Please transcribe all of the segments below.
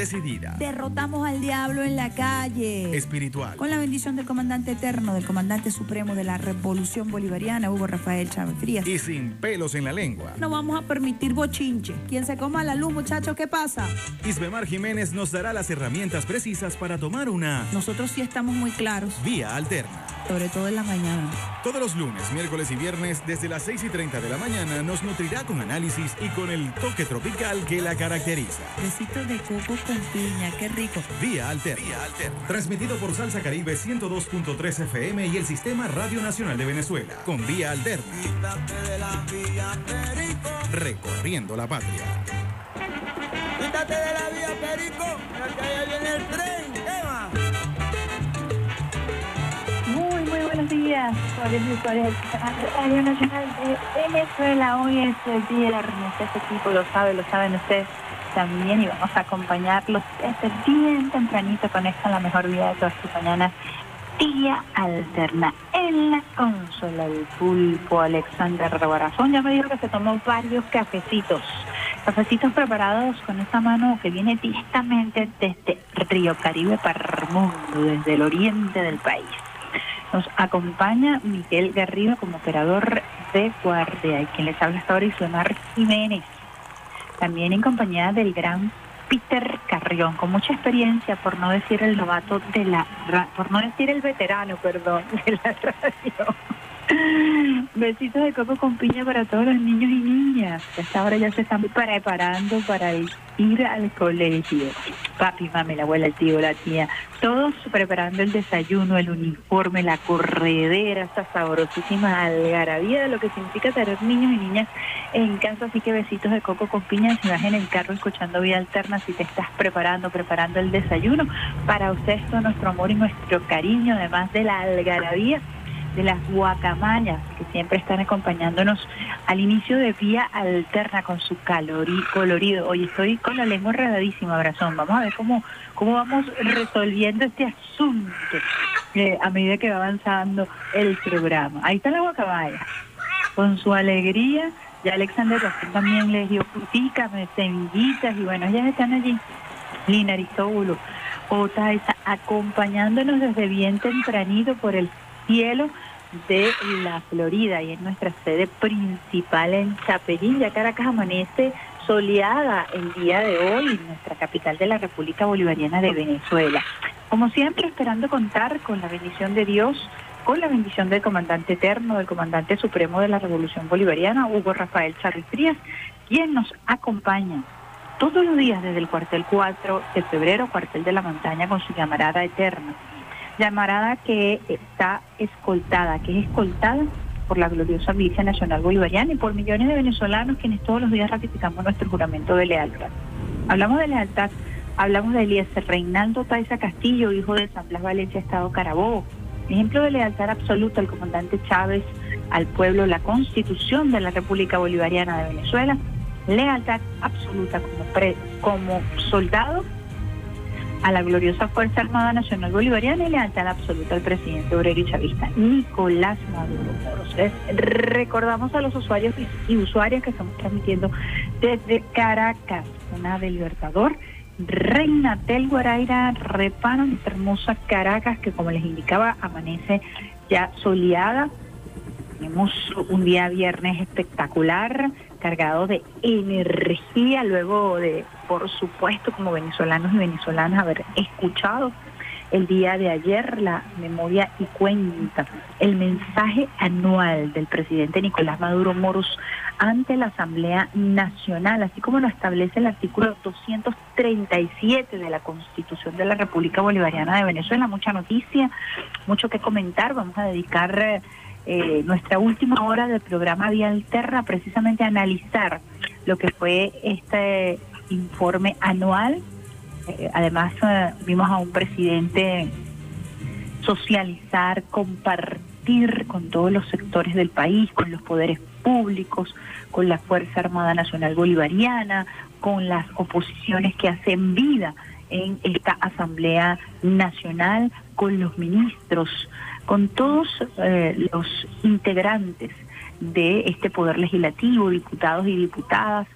Decidida. Derrotamos al diablo en la calle. Espiritual. Con la bendición del comandante eterno, del comandante supremo de la Revolución Bolivariana, Hugo Rafael Chávez Frías. Y sin pelos en la lengua. No vamos a permitir bochinche. Quien se coma la luz, muchacho, ¿qué pasa? Isbemar Jiménez nos dará las herramientas precisas para tomar una Nosotros sí estamos muy claros, vía alterna. sobre todo en la mañana. Todos los lunes, miércoles y viernes, desde las 6 y 30 de la mañana, nos nutrirá con análisis y con el toque tropical que la caracteriza. Besitos de coco con piña, qué rico. Vía Alterna. Transmitido por Salsa Caribe 102.3 FM y el Sistema Radio Nacional de Venezuela. Con Vía Alterna. Recorriendo la patria. Quítate de la vía, Perico, que allá viene el tren. ¿Qué más? Muy, muy buenos días, usuarios y usuarias Radio Nacional de Venezuela. Hoy es el viernes, este equipo lo sabe, lo saben ustedes también y vamos a acompañarlos desde bien tempranito con esta la mejor vida de todas sus mañanas. Día alterna en la consola del pulpo Alexander Rebarazón. Ya me dijo que se tomó varios cafecitos. Cafecitos preparados con esa mano que viene directamente desde Río Caribe para el mundo, desde el oriente del país. Nos acompaña Miguel Garrido como operador de guardia y quien les habla hasta ahora Islamar Jiménez. También en compañía del gran Peter Carrión, con mucha experiencia, por no decir el novato de la por no decir el veterano, perdón, de la radio. Besitos de coco con piña para todos los niños y niñas. hasta ahora ya se están preparando para ir al colegio. Papi, mami, la abuela, el tío, la tía, todos preparando el desayuno, el uniforme, la corredera, esta sabrosísima algarabía de lo que significa tener niños y niñas en casa. Así que besitos de coco con piña. Si vas en el carro escuchando Vida Alterna, si te estás preparando, preparando el desayuno, para ustedes todo nuestro amor y nuestro cariño, además de la algarabía de las guacamayas que siempre están acompañándonos al inicio de Vía Alterna con su calorí, colorido. Hoy estoy con la lengua enredadísima, Abrazón. Vamos a ver cómo, cómo vamos resolviendo este asunto eh, a medida que va avanzando el programa. Ahí está la guacamaya, con su alegría. Ya Alexander también les dio fruticas, semillitas y bueno, ellas están allí. Lina Aristóbulo, Otaiza, acompañándonos desde bien tempranito por el cielo de la Florida y en nuestra sede principal en Chapelín. Ya Caracas amanece soleada el día de hoy nuestra capital de la República Bolivariana de Venezuela. Como siempre, esperando contar con la bendición de Dios, con la bendición del comandante eterno, del comandante supremo de la Revolución Bolivariana, Hugo Rafael Chávez Frías, quien nos acompaña todos los días desde el cuartel 4 de febrero, cuartel de la montaña, con su llamarada eterna llamarada que está escoltada, que es escoltada por la gloriosa milicia nacional bolivariana y por millones de venezolanos quienes todos los días ratificamos nuestro juramento de lealtad. Hablamos de lealtad, hablamos de Eliezer Reinaldo Taiza Castillo, hijo de San Blas Valencia, Estado Carabobo. Ejemplo de lealtad absoluta al comandante Chávez, al pueblo, la constitución de la República Bolivariana de Venezuela, lealtad absoluta como, pre- como soldado a la gloriosa Fuerza Armada Nacional Bolivariana y lealtad absoluta al presidente obrero y chavista Nicolás Maduro Moros. Les recordamos a los usuarios y usuarias que estamos transmitiendo desde Caracas, una de Libertador, Reina del Guaraira, Repano, nuestra hermosa Caracas, que como les indicaba, amanece ya soleada. Tenemos un día viernes espectacular, cargado de energía, luego de, por supuesto, como venezolanos y venezolanas, haber escuchado el día de ayer la memoria y cuenta, el mensaje anual del presidente Nicolás Maduro Moros ante la Asamblea Nacional, así como lo establece el artículo 237 de la Constitución de la República Bolivariana de Venezuela. Mucha noticia, mucho que comentar. Vamos a dedicar eh, nuestra última hora del programa Vía Alterna precisamente a analizar lo que fue este informe anual. Eh, además, eh, vimos a un presidente socializar, compartir con todos los sectores del país, con los poderes públicos, con la Fuerza Armada Nacional Bolivariana, con las oposiciones que hacen vida en esta Asamblea Nacional con los ministros, con todos eh, los integrantes de este Poder Legislativo, diputados y diputadas.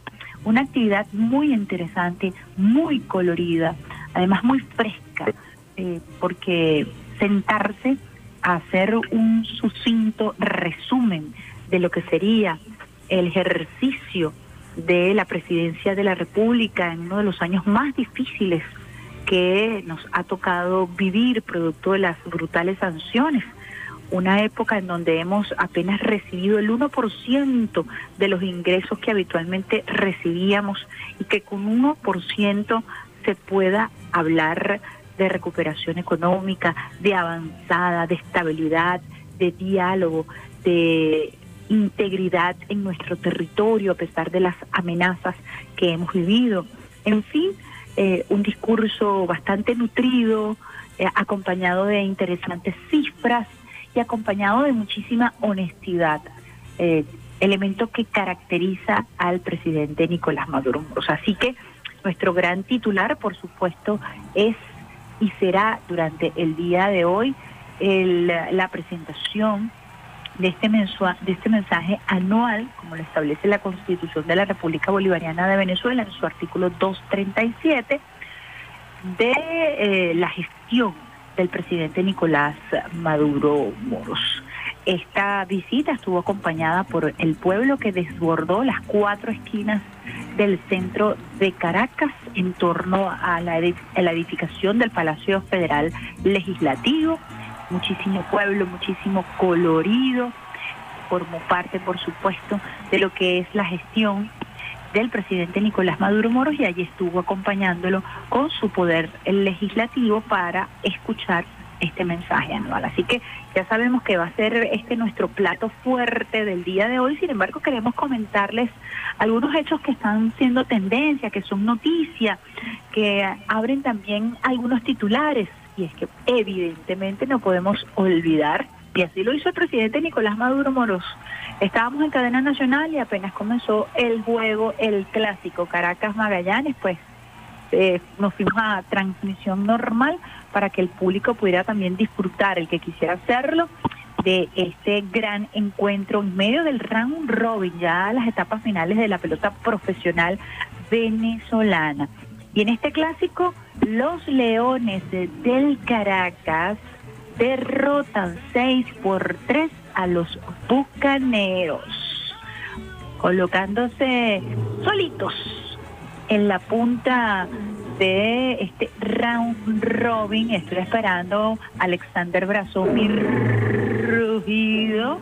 Una actividad muy interesante, muy colorida, además muy fresca, eh, porque sentarse a hacer un sucinto resumen de lo que sería el ejercicio de la presidencia de la República en uno de los años más difíciles que nos ha tocado vivir producto de las brutales sanciones. Una época en donde hemos apenas recibido el 1% de los ingresos que habitualmente recibíamos y que con 1% se pueda hablar de recuperación económica, de avanzada, de estabilidad, de diálogo, de integridad en nuestro territorio a pesar de las amenazas que hemos vivido. En fin, eh, un discurso bastante nutrido, eh, acompañado de interesantes cifras y acompañado de muchísima honestidad, eh, elemento que caracteriza al presidente Nicolás Maduro. Así que nuestro gran titular, por supuesto, es y será durante el día de hoy la presentación de este, de este mensaje anual, como lo establece la Constitución de la República Bolivariana de Venezuela en su artículo 237, de eh, la gestión del presidente Nicolás Maduro Moros. Esta visita estuvo acompañada por el pueblo que desbordó las cuatro esquinas del centro de Caracas en torno a la, edificación del Palacio Federal Legislativo muchísimo pueblo, muchísimo colorido, formó parte, por supuesto, de lo que es la gestión del presidente Nicolás Maduro Moros y allí estuvo acompañándolo con su poder legislativo para escuchar este mensaje anual. Así que ya sabemos que va a ser este nuestro plato fuerte del día de hoy, sin embargo queremos comentarles algunos hechos que están siendo tendencia, que son noticias, que abren también algunos titulares y es que evidentemente no podemos olvidar, y así lo hizo el presidente Nicolás Maduro Moros. Estábamos en cadena nacional y apenas comenzó el juego, el clásico Caracas Magallanes, pues eh, nos fuimos a transmisión normal para que el público pudiera también disfrutar, el que quisiera hacerlo, de este gran encuentro en medio del round robin, ya las etapas finales de la pelota profesional venezolana. Y en este clásico, los Leones del Caracas derrotan 6 por 3 a los Bucaneros, colocándose solitos en la punta de este round robin. Estoy esperando Alexander Brazón, mi rugido.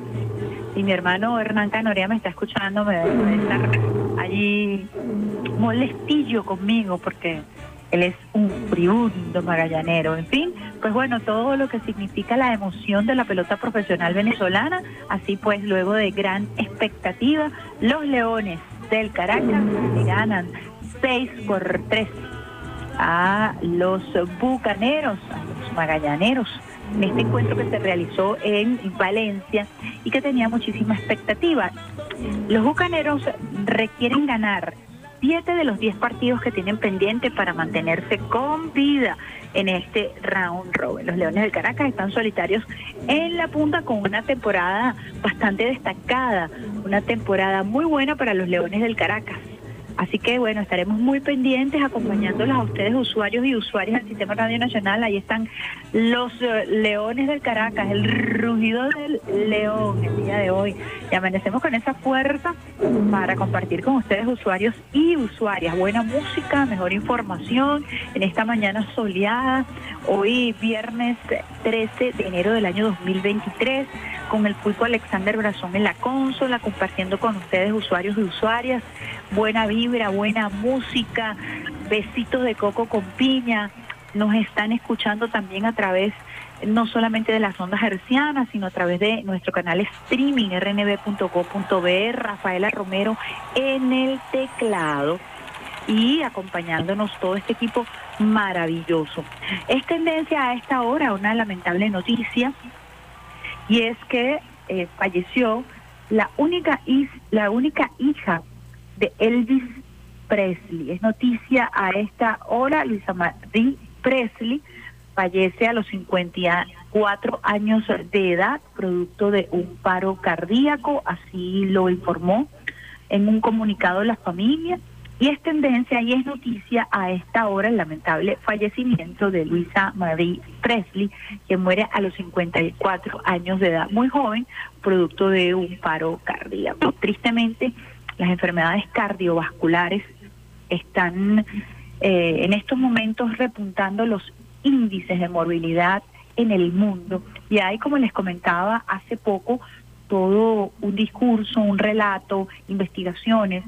Y mi hermano Hernán Canoria me está escuchando, me estar allí molestillo conmigo porque él es un friundo magallanero. En fin, pues bueno, todo lo que significa la emoción de la pelota profesional venezolana. Así pues, luego de gran expectativa, los Leones del Caracas le ganan 6 por 3 a los Bucaneros, a los Magallaneros en este encuentro que se realizó en Valencia y que tenía muchísima expectativa. Los bucaneros requieren ganar siete de los diez partidos que tienen pendiente para mantenerse con vida en este round robin. Los Leones del Caracas están solitarios en la punta con una temporada bastante destacada, una temporada muy buena para los Leones del Caracas. Así que bueno, estaremos muy pendientes acompañándolos a ustedes, usuarios y usuarias del Sistema Radio Nacional. Ahí están los eh, leones del Caracas, el rugido del león el día de hoy. Y amanecemos con esa fuerza para compartir con ustedes, usuarios y usuarias. Buena música, mejor información en esta mañana soleada. Hoy viernes 13 de enero del año 2023 con el pulpo Alexander Brazón en la consola, compartiendo con ustedes usuarios y usuarias. Buena vibra, buena música, besitos de coco con piña. Nos están escuchando también a través no solamente de las ondas hercianas, sino a través de nuestro canal streaming rnb.co.be, Rafaela Romero en el teclado y acompañándonos todo este equipo maravilloso. Es tendencia a esta hora una lamentable noticia y es que eh, falleció la única, la única hija de Elvis Presley. Es noticia a esta hora, Luisa Marie Presley fallece a los 54 años de edad, producto de un paro cardíaco, así lo informó en un comunicado la familia. Y es tendencia y es noticia a esta hora el lamentable fallecimiento de Luisa Marie Presley, que muere a los 54 años de edad, muy joven, producto de un paro cardíaco. Tristemente, las enfermedades cardiovasculares están eh, en estos momentos repuntando los índices de morbilidad en el mundo. Y hay, como les comentaba hace poco, todo un discurso, un relato, investigaciones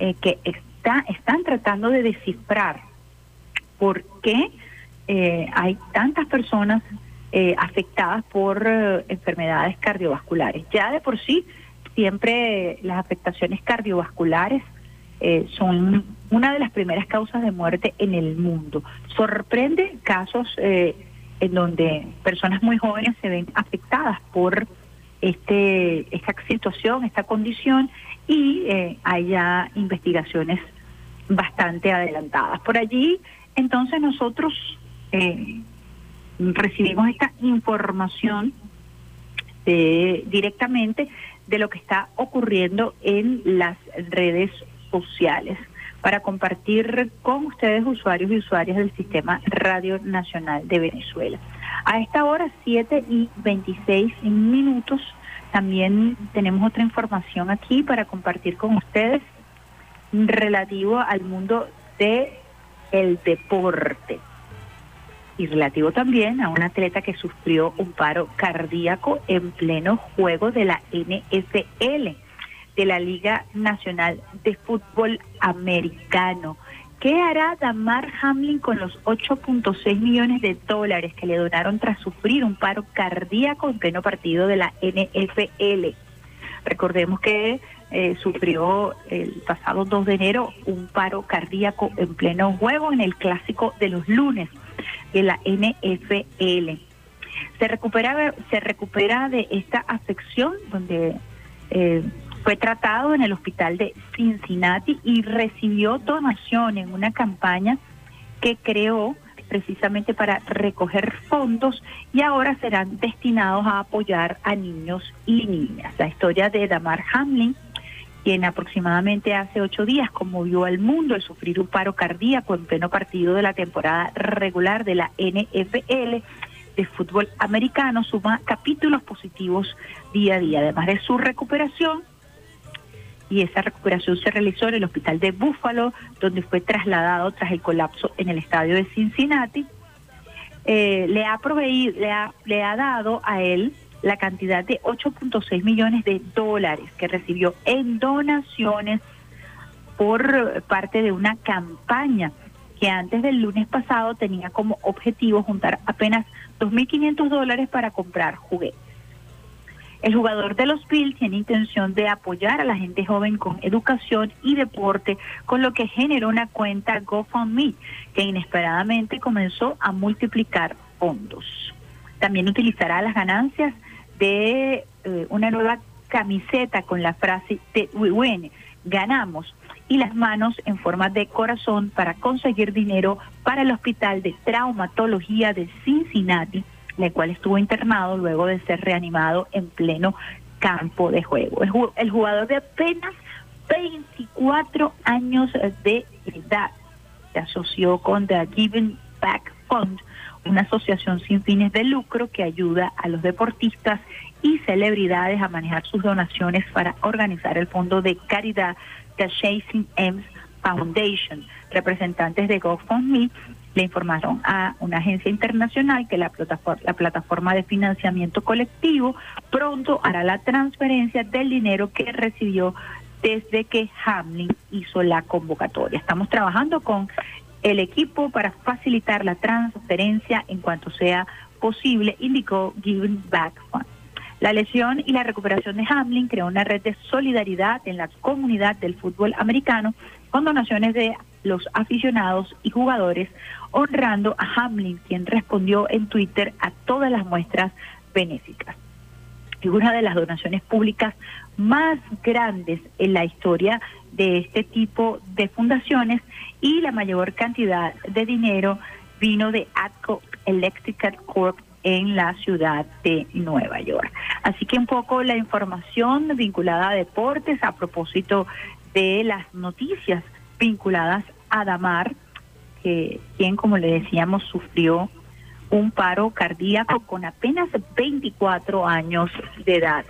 eh, que está, están tratando de descifrar por qué eh, hay tantas personas eh, afectadas por enfermedades cardiovasculares. Ya de por sí, siempre las afectaciones cardiovasculares son una de las primeras causas de muerte en el mundo. Sorprende casos en donde personas muy jóvenes se ven afectadas por este, esta situación, esta condición, y eh, hay ya investigaciones bastante adelantadas. Por allí, entonces nosotros eh, recibimos esta información directamente de lo que está ocurriendo en las redes sociales para compartir con ustedes, usuarios y usuarias del Sistema Radio Nacional de Venezuela. A esta hora, 7 y 26 minutos, también tenemos otra información aquí para compartir con ustedes relativo al mundo de el deporte y relativo también a un atleta que sufrió un paro cardíaco en pleno juego de la NFL, de la Liga Nacional de Fútbol Americano. ¿Qué hará Damar Hamlin con los 8.6 millones de dólares que le donaron tras sufrir un paro cardíaco en pleno partido de la NFL? Recordemos que eh, sufrió el pasado 2 de enero un paro cardíaco en pleno juego en el clásico de los lunes de la NFL. Se recupera, se recupera de esta afección donde eh, fue tratado en el hospital de Cincinnati y recibió donación en una campaña que creó precisamente para recoger fondos y ahora serán destinados a apoyar a niños y niñas. La historia de Damar Hamlin, quien aproximadamente hace ocho días conmovió al mundo al sufrir un paro cardíaco en pleno partido de la temporada regular de la NFL de fútbol americano, suma capítulos positivos día a día. Además de su recuperación, y esa recuperación se realizó en el hospital de Buffalo, donde fue trasladado tras el colapso en el estadio de Cincinnati. Eh, le, ha proveído, le, ha, le ha dado a él la cantidad de 8.6 millones de dólares que recibió en donaciones por parte de una campaña que antes del lunes pasado tenía como objetivo juntar apenas 2.500 dólares para comprar juguetes. El jugador de los Bills tiene intención de apoyar a la gente joven con educación y deporte, con lo que generó una cuenta GoFundMe que inesperadamente comenzó a multiplicar fondos. También utilizará las ganancias de eh, una nueva camiseta con la frase de We Win, ganamos, y las manos en forma de corazón para conseguir dinero para el Hospital de Traumatología de Cincinnati en el cual estuvo internado luego de ser reanimado en pleno campo de juego. El jugador de apenas 24 años de edad se asoció con The Giving Back Fund, una asociación sin fines de lucro que ayuda a los deportistas y celebridades a manejar sus donaciones para organizar el fondo de caridad The Chasing M's Foundation. Representantes de GoFundMe le informaron a una agencia internacional que la plataforma, la plataforma de financiamiento colectivo pronto hará la transferencia del dinero que recibió desde que Hamlin hizo la convocatoria. Estamos trabajando con el equipo para facilitar la transferencia en cuanto sea posible, indicó Giving Back Fund. La lesión y la recuperación de Hamlin creó una red de solidaridad en la comunidad del fútbol americano con donaciones de los aficionados y jugadores, honrando a Hamlin, quien respondió en Twitter a todas las muestras benéficas. Y una de las donaciones públicas más grandes en la historia de este tipo de fundaciones y la mayor cantidad de dinero vino de ATCO Electrical Corp en la ciudad de Nueva York. Así que un poco la información vinculada a deportes a propósito de las noticias vinculadas a Damar, que, quien, como le decíamos, sufrió un paro cardíaco con apenas 24 años de edad.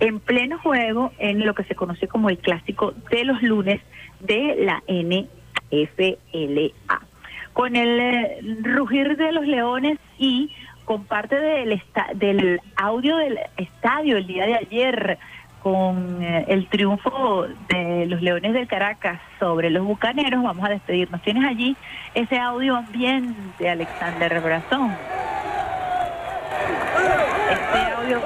En pleno juego en lo que se conoce como el clásico de los lunes de la NFLA. Con el eh, rugir de los leones y con parte del, del audio del estadio el día de ayer, con eh, el triunfo de los Leones del Caracas sobre los Bucaneros, vamos a despedirnos. Tienes allí ese audio ambiente, Alexander Brazón. Este audio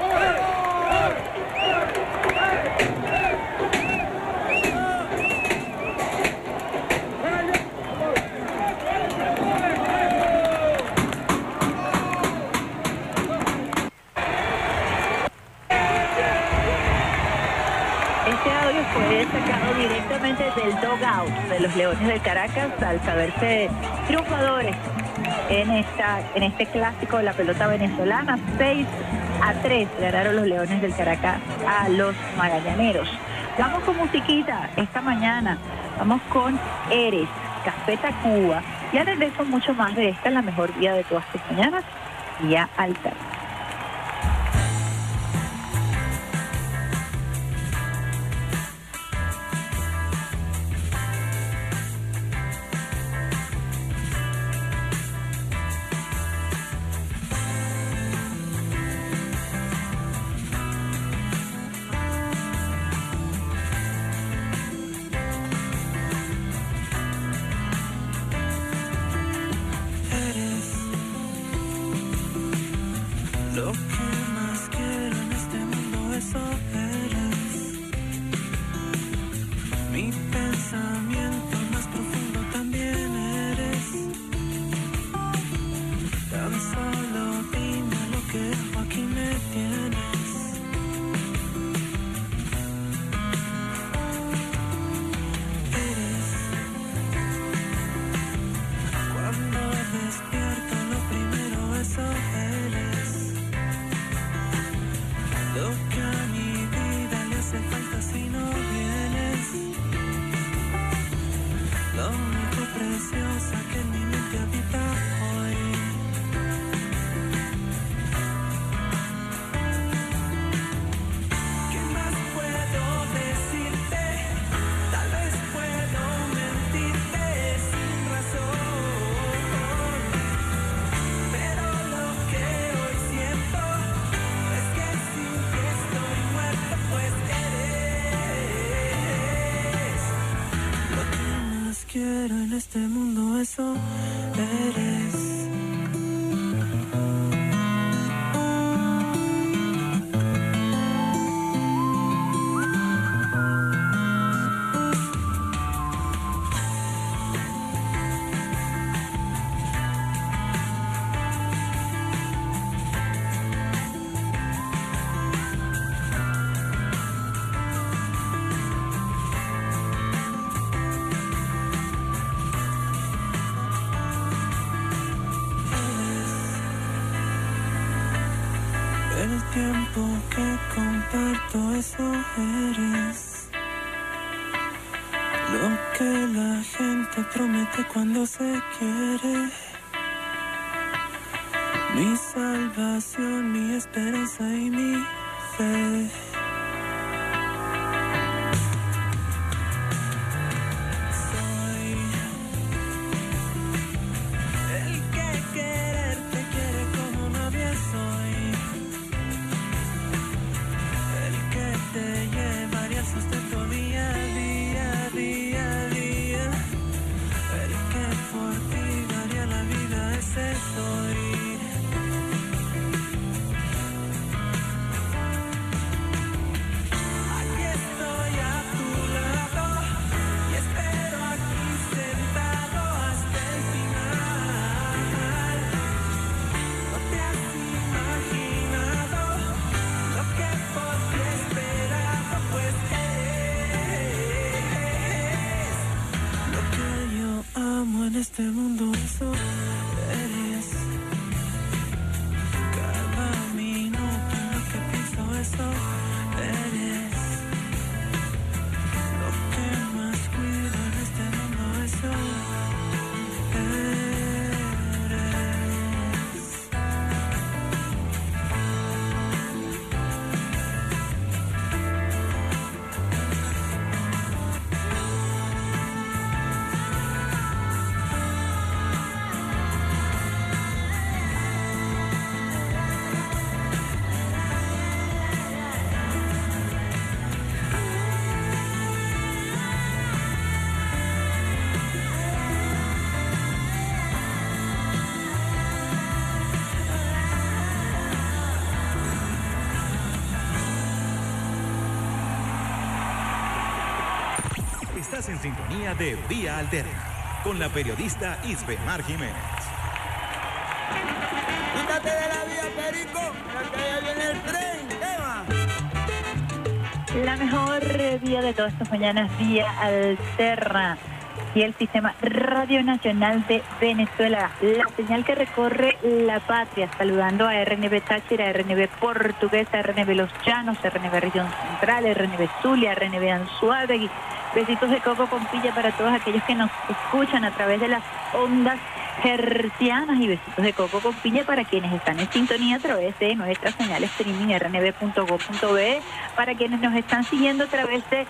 fue sacado directamente del dogout de los Leones del Caracas al saberse triunfadores en esta en este clásico de la pelota venezolana. 6 a 3 ganaron los Leones del Caracas a los Magallaneros. Vamos con musiquita esta mañana. Vamos con Eres, Café Tacuba. Y a regreso mucho más de esta, la mejor día de todas tus mañanas, día alterna. Estás en sintonía de Vía Alterna con la periodista Isbemar Jiménez. Quítate de la vía, Perico, que allá viene el tren. ¿Qué La mejor vía de todas estas mañanas, Vía Alterna y el Sistema Radio Nacional de Venezuela, la señal que recorre la patria, saludando a RNB Táchira, RNB Portuguesa, RNB Los Llanos, RNB Región Central, RNB Zulia, RNB Anzuategui. Besitos de coco con pilla para todos aquellos que nos escuchan a través de las ondas hercianas y besitos de coco con piña para quienes están en sintonía a través de nuestra señal streaming rnb.go.be, para quienes nos están siguiendo a través de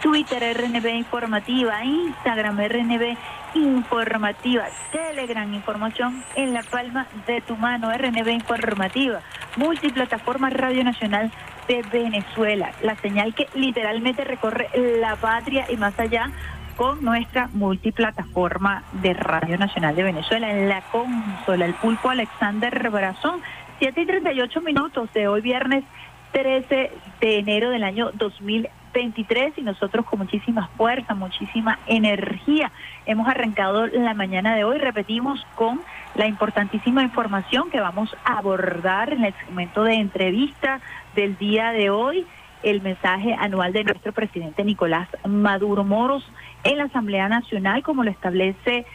Twitter RNB Informativa, Instagram RNB Informativa, Telegram Información en la palma de tu mano, RNB Informativa, multiplataforma Radio Nacional de Venezuela, la señal que literalmente recorre la patria y más allá con nuestra multiplataforma de Radio Nacional de Venezuela en la consola, el pulpo Alexander Brazón, 7 y 38 minutos de hoy viernes 13 de enero del año 2023 y nosotros con muchísima fuerza, muchísima energía hemos arrancado la mañana de hoy, repetimos con la importantísima información que vamos a abordar en el segmento de entrevista del día de hoy, el mensaje anual de nuestro presidente Nicolás Maduro Moros en la Asamblea Nacional, como lo establece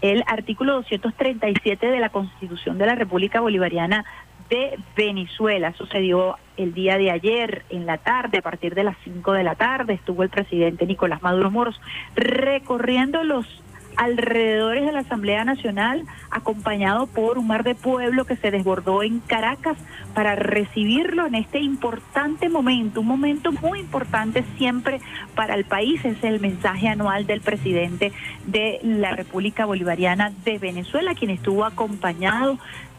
el artículo 237 de la Constitución de la República Bolivariana de Venezuela. Sucedió el día de ayer en la tarde, a partir de las 5 de la tarde, estuvo el presidente Nicolás Maduro Moros recorriendo los alrededores de la Asamblea Nacional, acompañado por un mar de pueblo que se desbordó en Caracas para recibirlo en este importante momento, un momento muy importante siempre para el país, es el mensaje anual del presidente de la República Bolivariana de Venezuela, quien estuvo acompañado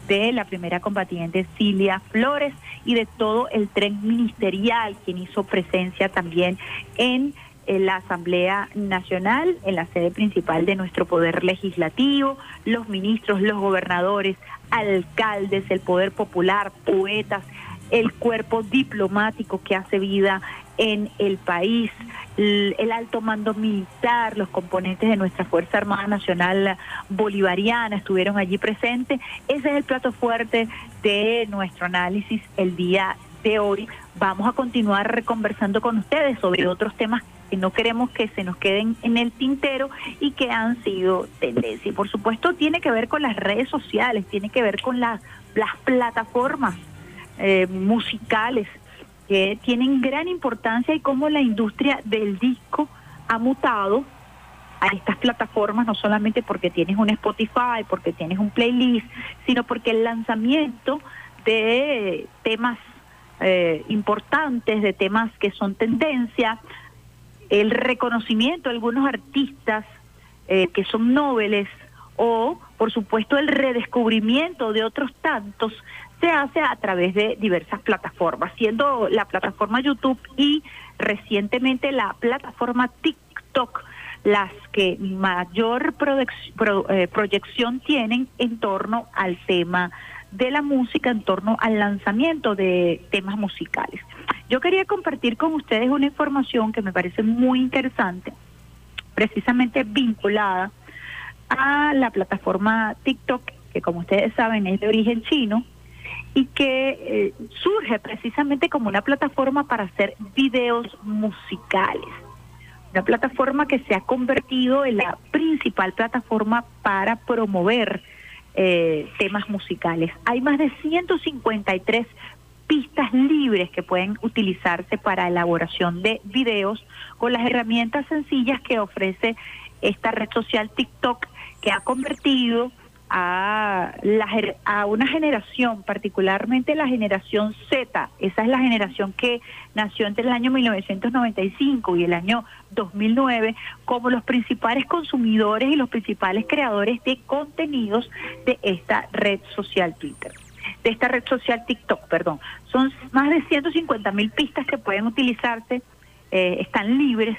de la primera combatiente Cilia Flores y de todo el tren ministerial, quien hizo presencia también en la Asamblea Nacional, en la sede principal de nuestro poder legislativo, los ministros, los gobernadores, alcaldes, el poder popular, poetas, el cuerpo diplomático que hace vida en el país, el alto mando militar, los componentes de nuestra Fuerza Armada Nacional Bolivariana estuvieron allí presentes. Ese es el plato fuerte de nuestro análisis el día de hoy. Vamos a continuar conversando con ustedes sobre otros temas que no queremos que se nos queden en el tintero y que han sido tendencia. Y por supuesto tiene que ver con las redes sociales, tiene que ver con las las plataformas eh, musicales que tienen gran importancia y cómo la industria del disco ha mutado a estas plataformas, no solamente porque tienes un Spotify, porque tienes un playlist, sino porque el lanzamiento de temas eh, importantes, de temas que son tendencia, el reconocimiento de algunos artistas eh, que son nobles o, por supuesto, el redescubrimiento de otros tantos se hace a través de diversas plataformas, siendo la plataforma YouTube y recientemente la plataforma TikTok las que mayor eh, proyección tienen en torno al tema de la música, en torno al lanzamiento de temas musicales. Yo quería compartir con ustedes una información que me parece muy interesante, precisamente vinculada a la plataforma TikTok, que como ustedes saben es de origen chino, y que eh, surge precisamente como una plataforma para hacer videos musicales. Una plataforma que se ha convertido en la principal plataforma para promover eh, temas musicales. Hay más de 153 pistas libres que pueden utilizarse para elaboración de videos con las herramientas sencillas que ofrece esta red social TikTok que ha convertido a, la, a una generación, particularmente la generación Z, esa es la generación que nació entre el año 1995 y el año 2009, como los principales consumidores y los principales creadores de contenidos de esta red social Twitter de esta red social TikTok, perdón. Son más de 150 mil pistas que pueden utilizarse, eh, están libres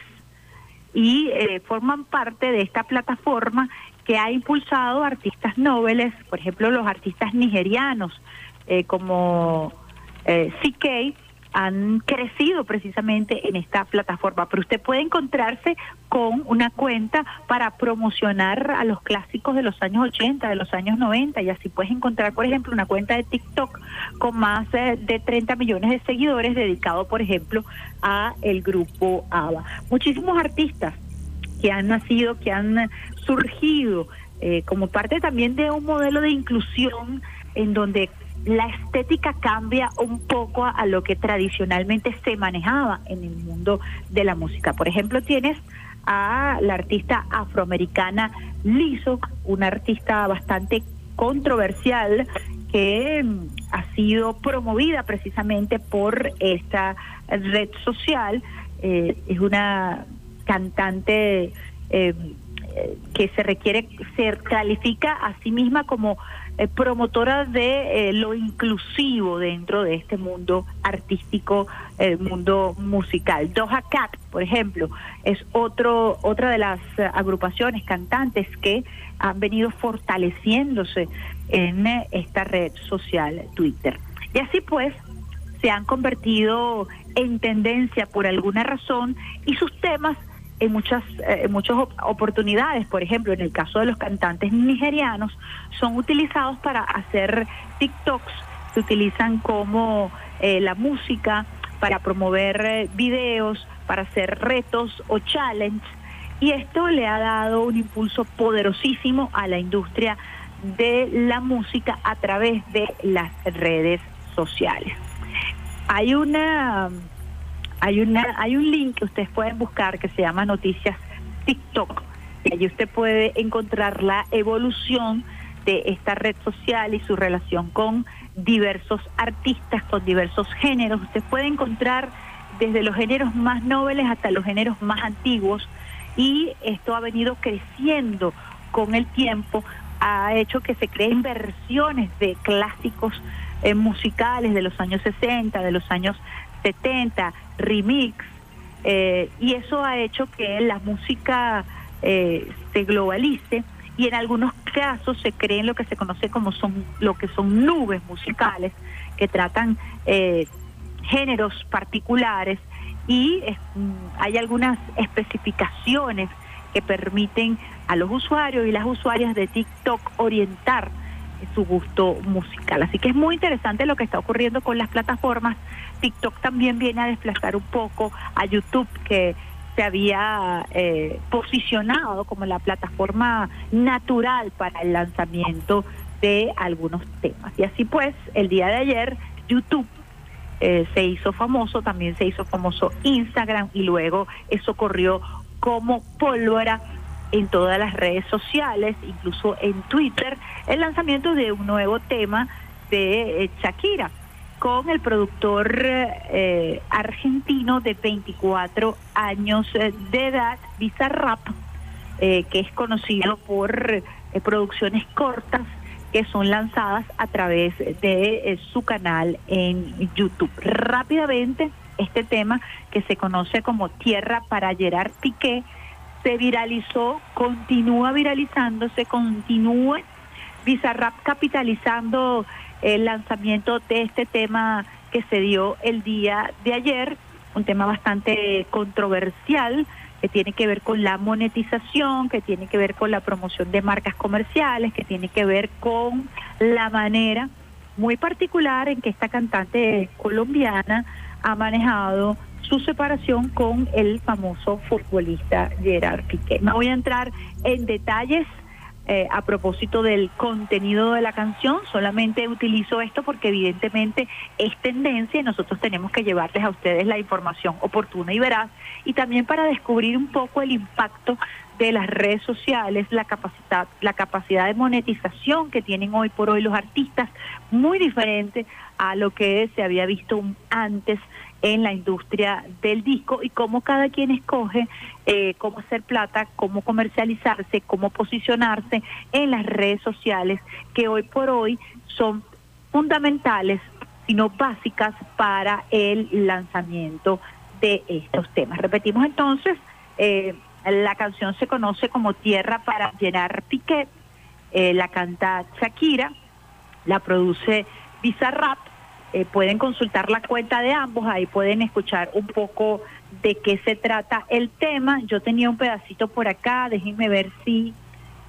y eh, forman parte de esta plataforma que ha impulsado artistas nobles, por ejemplo los artistas nigerianos eh, como CK, han crecido precisamente en esta plataforma. Pero usted puede encontrarse con una cuenta para promocionar a los clásicos de los años 80, de los años 90, y así puedes encontrar, por ejemplo, una cuenta de TikTok con más eh, de 30 millones de seguidores dedicado, por ejemplo, a el grupo ABBA. Muchísimos artistas que han nacido, que han surgido eh, como parte también de un modelo de inclusión en donde la estética cambia un poco a, lo que tradicionalmente se manejaba en el mundo de la música. Por ejemplo, tienes a la artista afroamericana Lizzo, una artista bastante controversial que mm, ha sido promovida precisamente por esta red social. Eh, es una cantante eh, que se requiere, se califica a sí misma como eh, promotora de eh, lo inclusivo dentro de este mundo artístico, el mundo musical. Doja Cat, por ejemplo, es otro otra de las agrupaciones cantantes que han venido fortaleciéndose en eh, esta red social Twitter. Y así pues, se han convertido en tendencia por alguna razón y sus temas en muchas, eh, muchas oportunidades, por ejemplo, en el caso de los cantantes nigerianos, son utilizados para hacer TikToks, se utilizan como eh, la música para promover eh, videos, para hacer retos o challenges, y esto le ha dado un impulso poderosísimo a la industria de la música a través de las redes sociales. Hay una hay, una, hay un link que ustedes pueden buscar que se llama Noticias TikTok. Y allí usted puede encontrar la evolución de esta red social y su relación con diversos artistas, con diversos géneros. Usted puede encontrar desde los géneros más nobles hasta los géneros más antiguos y esto ha venido creciendo con el tiempo, ha hecho que se creen versiones de clásicos eh, musicales de los años 60, de los años 70, remix, eh, y eso ha hecho que la música eh, se globalice y en algunos casos se creen lo que se conoce como son lo que son nubes musicales que tratan eh, géneros particulares y mm, hay algunas especificaciones que permiten a los usuarios y las usuarias de TikTok orientar su gusto musical. Así que es muy interesante lo que está ocurriendo con las plataformas. TikTok también viene a desplazar un poco a YouTube, que se había eh, posicionado como la plataforma natural para el lanzamiento de algunos temas. Y así pues, el día de ayer, YouTube eh, se hizo famoso, también se hizo famoso Instagram y luego eso corrió como pólvora en todas las redes sociales, incluso en Twitter, el lanzamiento de un nuevo tema de eh, Shakira con el productor eh, argentino de 24 años eh, de edad, Bizarrap, que es conocido por producciones cortas que son lanzadas a través de su canal en YouTube. Rápidamente, este tema que se conoce como Tierra para Gerard Piqué, se viralizó, continúa viralizándose, continúa Bizarrap capitalizando el lanzamiento de este tema que se dio el día de ayer, un tema bastante controversial que tiene que ver con la monetización, que tiene que ver con la promoción de marcas comerciales, que tiene que ver con la manera muy particular en que esta cantante colombiana ha manejado su separación con el famoso futbolista Gerard Piqué. No voy a entrar en detalles eh, a propósito del contenido de la canción, solamente utilizo esto porque evidentemente es tendencia y nosotros tenemos que llevarles a ustedes la información oportuna y veraz y también para descubrir un poco el impacto de las redes sociales, la capacidad, la capacidad de monetización que tienen hoy por hoy los artistas, muy diferente a lo que se había visto antes en la industria del disco y cómo cada quien escoge eh, cómo hacer plata, cómo comercializarse, cómo posicionarse en las redes sociales que hoy por hoy son fundamentales, sino básicas para el lanzamiento de estos temas. Repetimos entonces, eh, la canción se conoce como Tierra para llenar Piquet, eh, la canta Shakira, la produce Bizarrap eh, pueden consultar la cuenta de ambos, ahí pueden escuchar un poco de qué se trata el tema. Yo tenía un pedacito por acá, déjenme ver si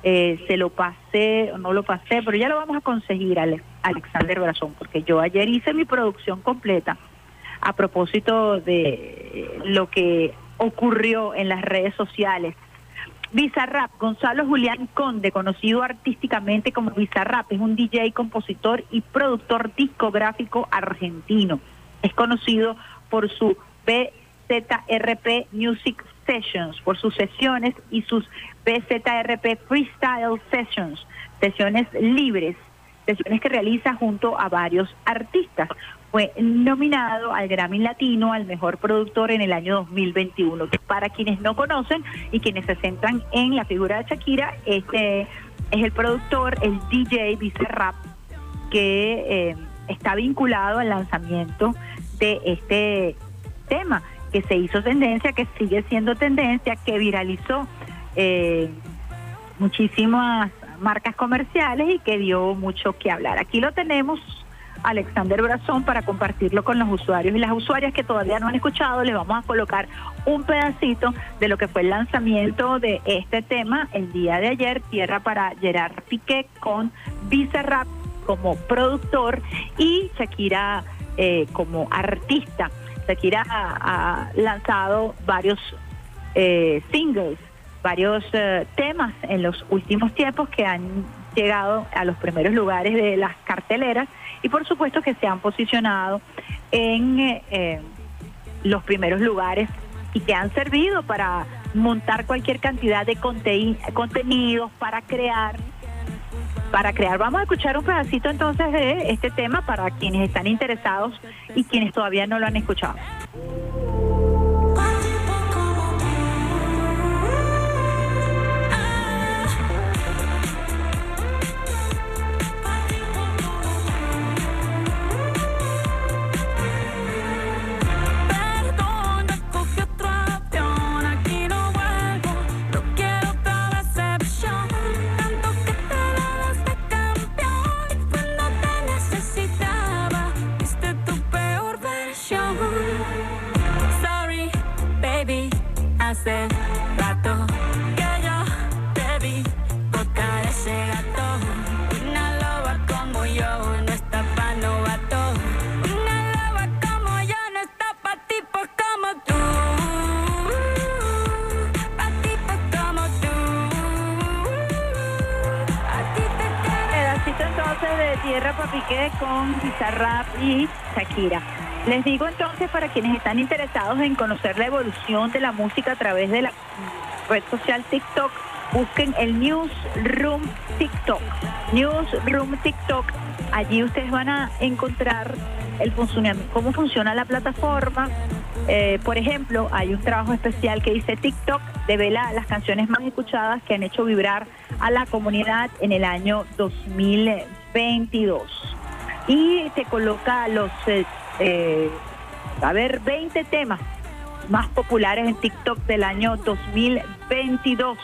eh, se lo pasé o no lo pasé, pero ya lo vamos a conseguir, Alexander Brazón, porque yo ayer hice mi producción completa a propósito de lo que ocurrió en las redes sociales. Bizarrap, Gonzalo Julián Conde, conocido artísticamente como Bizarrap, es un DJ, compositor y productor discográfico argentino. Es conocido por su BZRP Music Sessions, por sus sesiones y sus BZRP Freestyle Sessions, sesiones libres, sesiones que realiza junto a varios artistas. Fue nominado al Grammy Latino al mejor productor en el año 2021. Para quienes no conocen y quienes se centran en la figura de Shakira, este es el productor, el DJ Rap, que eh, está vinculado al lanzamiento de este tema que se hizo tendencia, que sigue siendo tendencia, que viralizó eh, muchísimas marcas comerciales y que dio mucho que hablar. Aquí lo tenemos, Alexander Brazón, para compartirlo con los usuarios y las usuarias que todavía no han escuchado. Les vamos a colocar un pedacito de lo que fue el lanzamiento de este tema el día de ayer, Tierra para Gerard Piqué con Bizarrap como productor y Shakira eh, como artista. Shakira ha, lanzado varios eh, singles, varios eh, temas en los últimos tiempos que han llegado a los primeros lugares de las carteleras y por supuesto que se han posicionado en eh, los primeros lugares y que han servido para montar cualquier cantidad de contenidos, para crear para crear. Vamos a escuchar un pedacito entonces de este tema para quienes están interesados y quienes todavía no lo han escuchado. Digo entonces para quienes están interesados en conocer la evolución de la música a través de la red social TikTok, busquen el Newsroom TikTok. Newsroom TikTok. Allí ustedes van a encontrar el cómo funciona la plataforma. Eh, por ejemplo, hay un trabajo especial que dice TikTok devela las canciones más escuchadas que han hecho vibrar a la comunidad en el año 2020. 22. Y te coloca los, eh, eh, a ver, 20 temas más populares en TikTok del año 2022.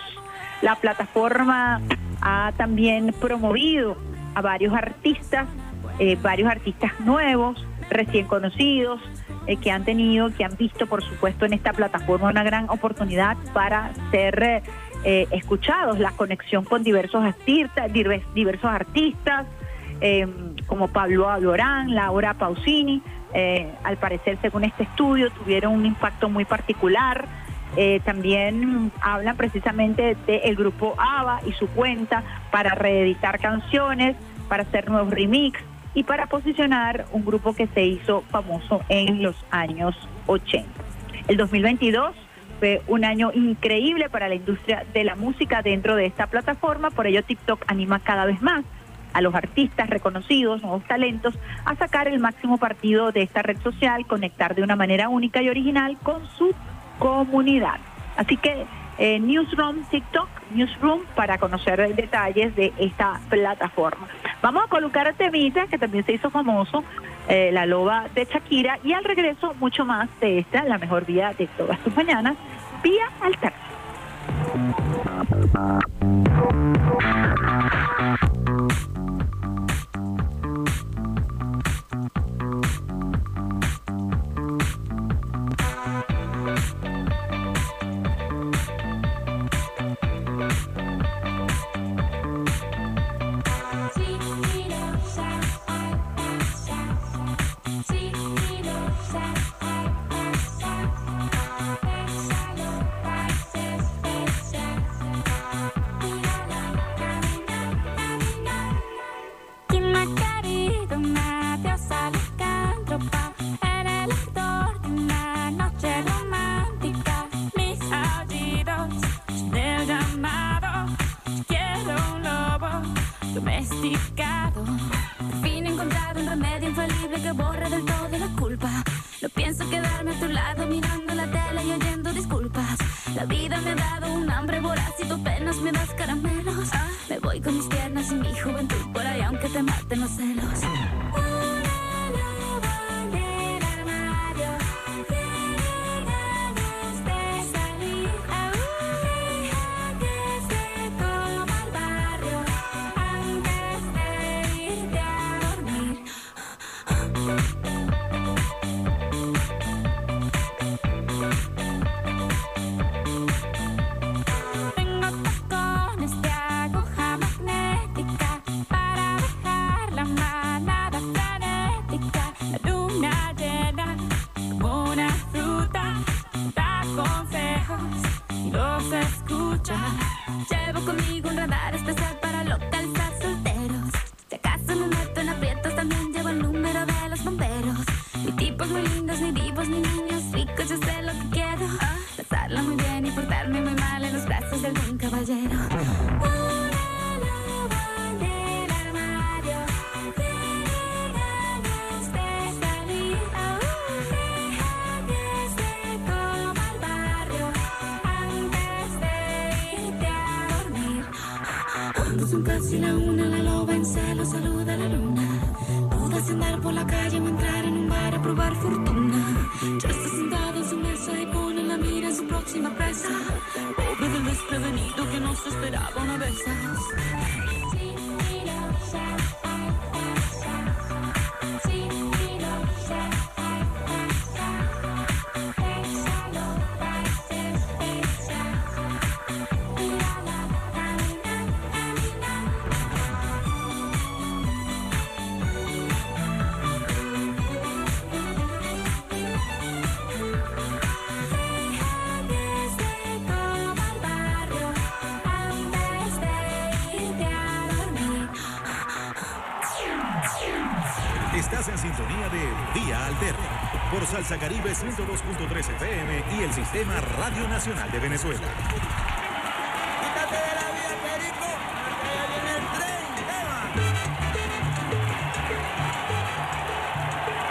La plataforma ha también promovido a varios artistas, eh, varios artistas nuevos, recién conocidos, que han tenido, que han visto, por supuesto, en esta plataforma una gran oportunidad para ser escuchados, la conexión con diversos artistas, diversos artistas, como Pablo Alborán, Laura Pausini, eh, al parecer según este estudio tuvieron un impacto muy particular. Eh, también hablan precisamente del grupo ABBA y su cuenta para reeditar canciones, para hacer nuevos remix y para posicionar un grupo que se hizo famoso en los años 80. El 2022 fue un año increíble para la industria de la música dentro de esta plataforma, por ello TikTok anima cada vez más a los artistas reconocidos, nuevos talentos, a sacar el máximo partido de esta red social, conectar de una manera única y original con su comunidad. Así que eh, Newsroom TikTok, Newsroom, para conocer detalles de esta plataforma. Vamos a colocar a Temita, que también se hizo famoso, eh, la loba de Shakira, y al regreso mucho más de esta, la mejor vía de todas tus mañanas, vía alterna. complicado. Por fin he encontrado un remedio infalible que borra Caribe 102.13 FM y el Sistema Radio Nacional de Venezuela. Quítate de la vía, Perico, porque allá viene el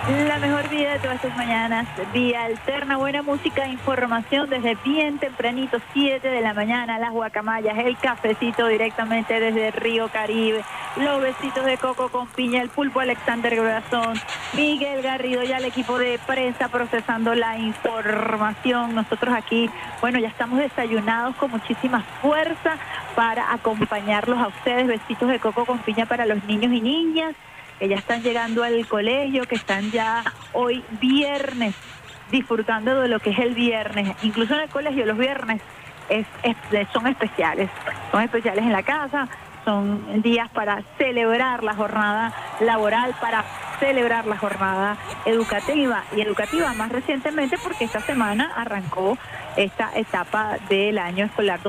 tren. La mejor vida de todas estas mañanas, vía alterna, buena música, información desde bien tempranito, 7 de la mañana, las guacamayas, el cafecito directamente desde Río Caribe, los besitos de coco con piña, el pulpo Alexander Corazón, Miguel Garrido y al equipo de prensa procesando la información. Nosotros aquí, bueno, ya estamos desayunados con muchísima fuerza para acompañarlos a ustedes. Besitos de coco con piña para los niños y niñas que ya están llegando al colegio, que están ya hoy viernes disfrutando de lo que es el viernes. Incluso en el colegio los viernes son especiales. Son especiales en la casa, son días para celebrar la jornada laboral, para celebrar la jornada educativa y educativa más recientemente porque esta semana arrancó esta etapa del año escolar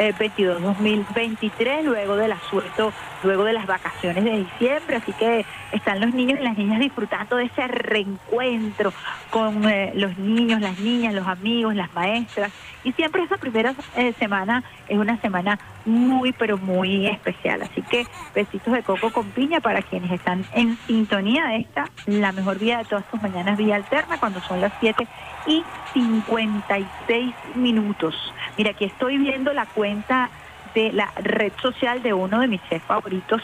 2022-2023 luego del asueto, luego de las vacaciones de diciembre, así que están los niños y las niñas disfrutando de ese reencuentro con eh, los niños, las niñas, los amigos, las maestras y siempre esa primera eh, semana es una semana muy, pero muy especial. Así que besitos de coco con piña para quienes están en sintonía de esta, la mejor vía de todas tus mañanas, vía alterna, cuando son las 7 y 56 minutos. Mira, aquí estoy viendo la cuenta de la red social de uno de mis chefs favoritos,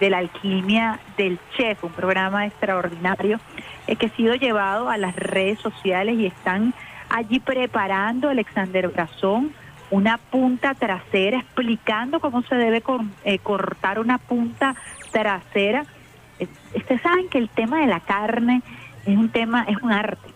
de la alquimia del chef, un programa extraordinario eh, que ha sido llevado a las redes sociales y están allí preparando Alexander Brazón una punta trasera, explicando cómo se debe eh, cortar una punta trasera. Ustedes saben que el tema de la carne es un tema, es un arte.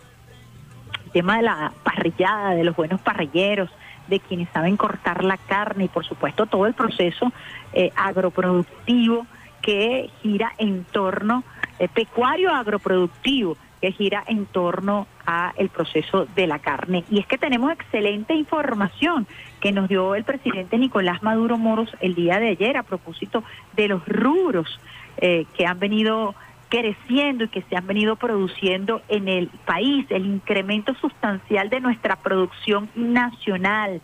El tema de la parrillada, de los buenos parrilleros, de quienes saben cortar la carne y por supuesto todo el proceso eh, agroproductivo que gira en torno, eh, pecuario agroproductivo, que gira en torno a el proceso de la carne. Y es que tenemos excelente información que nos dio el presidente Nicolás Maduro Moros el día de ayer a propósito de los rubros eh, que han venido creciendo y que se han venido produciendo en el país, el incremento sustancial de nuestra producción nacional.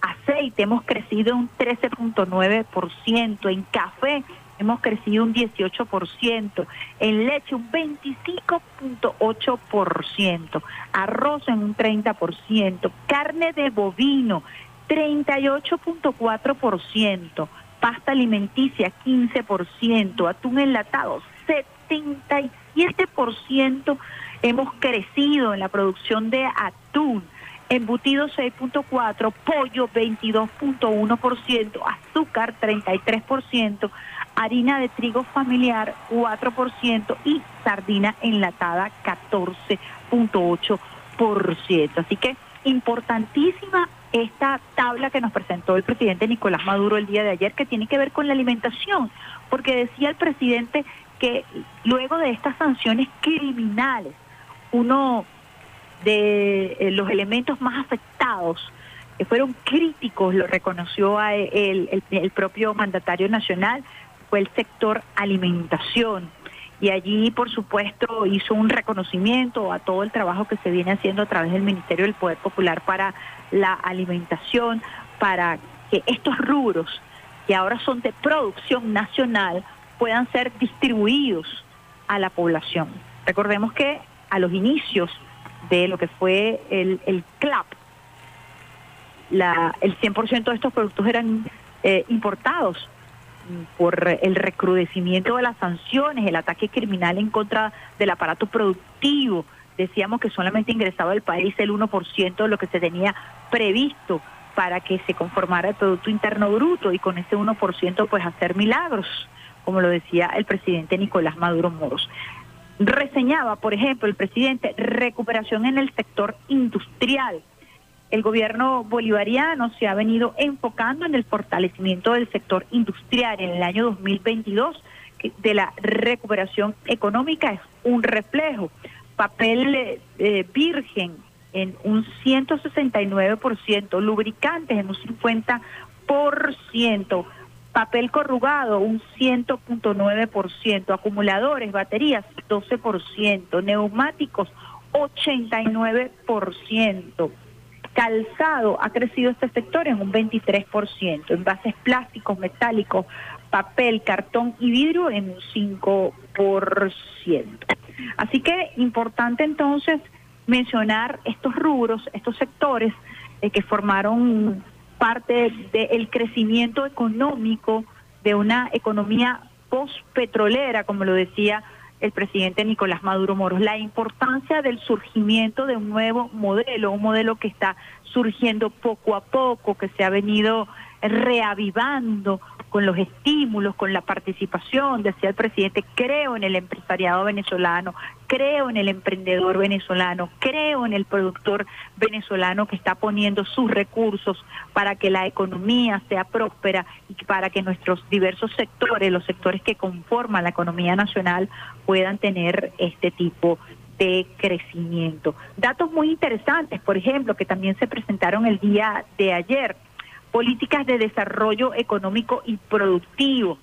Aceite hemos crecido un 13.9%, en café hemos crecido un 18%, en leche un 25.8%, arroz en un 30%, carne de bovino 38.4%, pasta alimenticia 15%, atún enlatado 77% hemos crecido en la producción de atún, embutido 6.4, pollo 22.1%, azúcar 33%, harina de trigo familiar 4% y sardina enlatada 14.8%. Así que importantísima esta tabla que nos presentó el presidente Nicolás Maduro el día de ayer, que tiene que ver con la alimentación, porque decía el presidente que luego de estas sanciones criminales, uno de eh, los elementos más afectados, que fueron críticos, lo reconoció a el, el propio mandatario nacional, fue el sector alimentación. Y allí, por supuesto, hizo un reconocimiento a todo el trabajo que se viene haciendo a través del Ministerio del Poder Popular para la alimentación, para que estos rubros, que ahora son de producción nacional, puedan ser distribuidos a la población. Recordemos que a los inicios de lo que fue el, el CLAP, la, el 100% de estos productos eran eh, importados por el recrudecimiento de las sanciones, el ataque criminal en contra del aparato productivo. Decíamos que solamente ingresaba al país el 1% de lo que se tenía previsto para que se conformara el Producto Interno Bruto y con ese 1% pues hacer milagros, como lo decía el presidente Nicolás Maduro Moros. Reseñaba, por ejemplo, el presidente, recuperación en el sector industrial el gobierno bolivariano se ha venido enfocando en el fortalecimiento del sector industrial. En el año 2022 de la recuperación económica es un reflejo. Papel eh, virgen en un 169%, lubricantes en un 50%, papel corrugado un 100.9%, acumuladores, baterías 12%, neumáticos 89%. Calzado ha crecido este sector en un 23%, envases plásticos, metálicos, papel, cartón y vidrio en un 5%. Así que importante entonces mencionar estos rubros, estos sectores eh, que formaron parte del crecimiento económico de una economía post-petrolera, como lo decía el presidente Nicolás Maduro Moros, la importancia del surgimiento de un nuevo modelo, un modelo que está surgiendo poco a poco, que se ha venido reavivando con los estímulos, con la participación, decía el presidente, creo en el empresariado venezolano, creo en el emprendedor venezolano, creo en el productor venezolano que está poniendo sus recursos para que la economía sea próspera y para que nuestros diversos sectores, los sectores que conforman la economía nacional, puedan tener este tipo de crecimiento. Datos muy interesantes, por ejemplo, que también se presentaron el día de ayer políticas de desarrollo económico y productivo.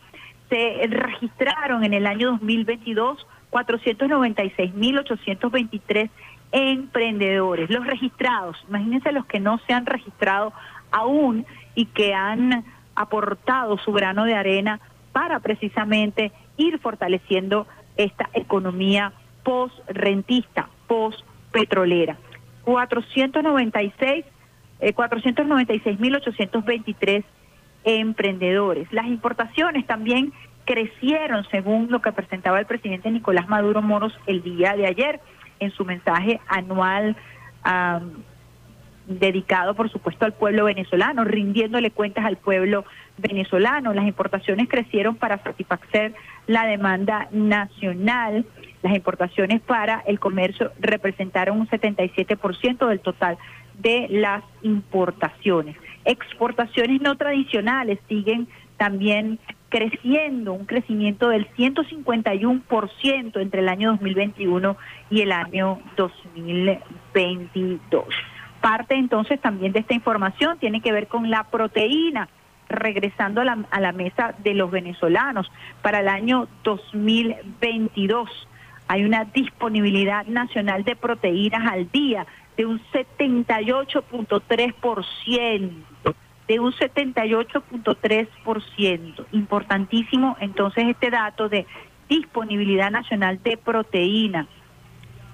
Se registraron en el año 2022 496.823 emprendedores. Los registrados, imagínense los que no se han registrado aún y que han aportado su grano de arena para precisamente ir fortaleciendo esta economía post-rentista, post-petrolera. 496 eh, 496.823 emprendedores. Las importaciones también crecieron según lo que presentaba el presidente Nicolás Maduro Moros el día de ayer en su mensaje anual dedicado por supuesto al pueblo venezolano, rindiéndole cuentas al pueblo venezolano. Las importaciones crecieron para satisfacer la demanda nacional. Las importaciones para el comercio representaron un 77% del total de las importaciones. Exportaciones no tradicionales siguen también creciendo, un crecimiento del 151% entre el año 2021 y el año 2022. Parte entonces también de esta información tiene que ver con la proteína, regresando a la, a la mesa de los venezolanos para el año 2022. Hay una disponibilidad nacional de proteínas al día de un 78.3%. de un 78.3%. Importantísimo entonces este dato de disponibilidad nacional de proteína,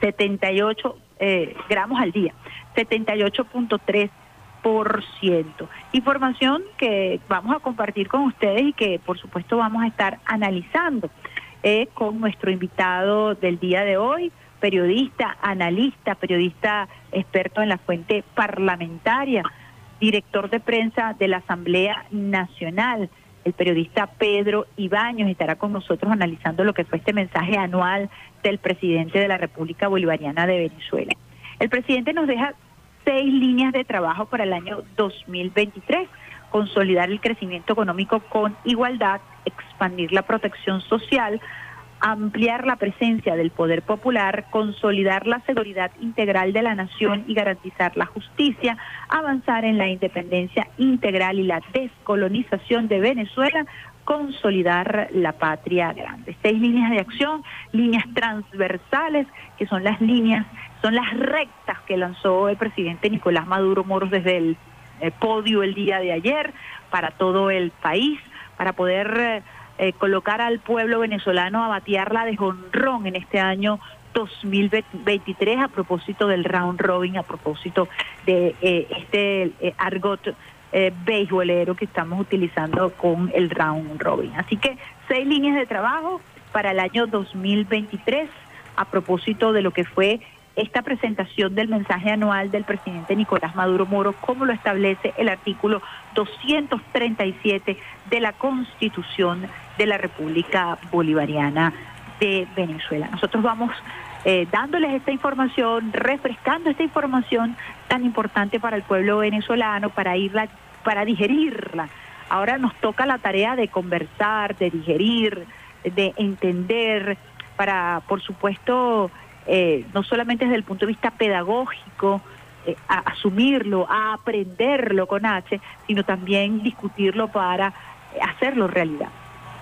78 eh, gramos al día, 78.3%. Información que vamos a compartir con ustedes y que por supuesto vamos a estar analizando eh, con nuestro invitado del día de hoy, periodista, analista, periodista experto en la fuente parlamentaria, director de prensa de la Asamblea Nacional, el periodista Pedro Ibaños estará con nosotros analizando lo que fue este mensaje anual del presidente de la República Bolivariana de Venezuela. El presidente nos deja seis líneas de trabajo para el año 2023, consolidar el crecimiento económico con igualdad, expandir la protección social, ampliar la presencia del poder popular, consolidar la seguridad integral de la nación y garantizar la justicia, avanzar en la independencia integral y la descolonización de Venezuela, consolidar la patria grande. Seis líneas de acción, líneas transversales, que son las líneas, son las rectas que lanzó el presidente Nicolás Maduro Moros desde el eh, podio el día de ayer para todo el país, para poder... Eh, eh, colocar al pueblo venezolano a batearla de jonrón en este año 2023 a propósito del round robin, a propósito de eh, este eh, argot beisbolero que estamos utilizando con el round robin. Así que seis líneas de trabajo para el año 2023 a propósito de lo que fue esta presentación del mensaje anual del presidente Nicolás Maduro Moro, como lo establece el artículo 237 de la Constitución de la República Bolivariana de Venezuela. Nosotros vamos eh, dándoles esta información, refrescando esta información tan importante para el pueblo venezolano, para irla, para digerirla. Ahora nos toca la tarea de conversar, de digerir, de entender, para, por supuesto, eh, no solamente desde el punto de vista pedagógico, eh, a asumirlo, a aprenderlo con H, sino también discutirlo para hacerlo realidad.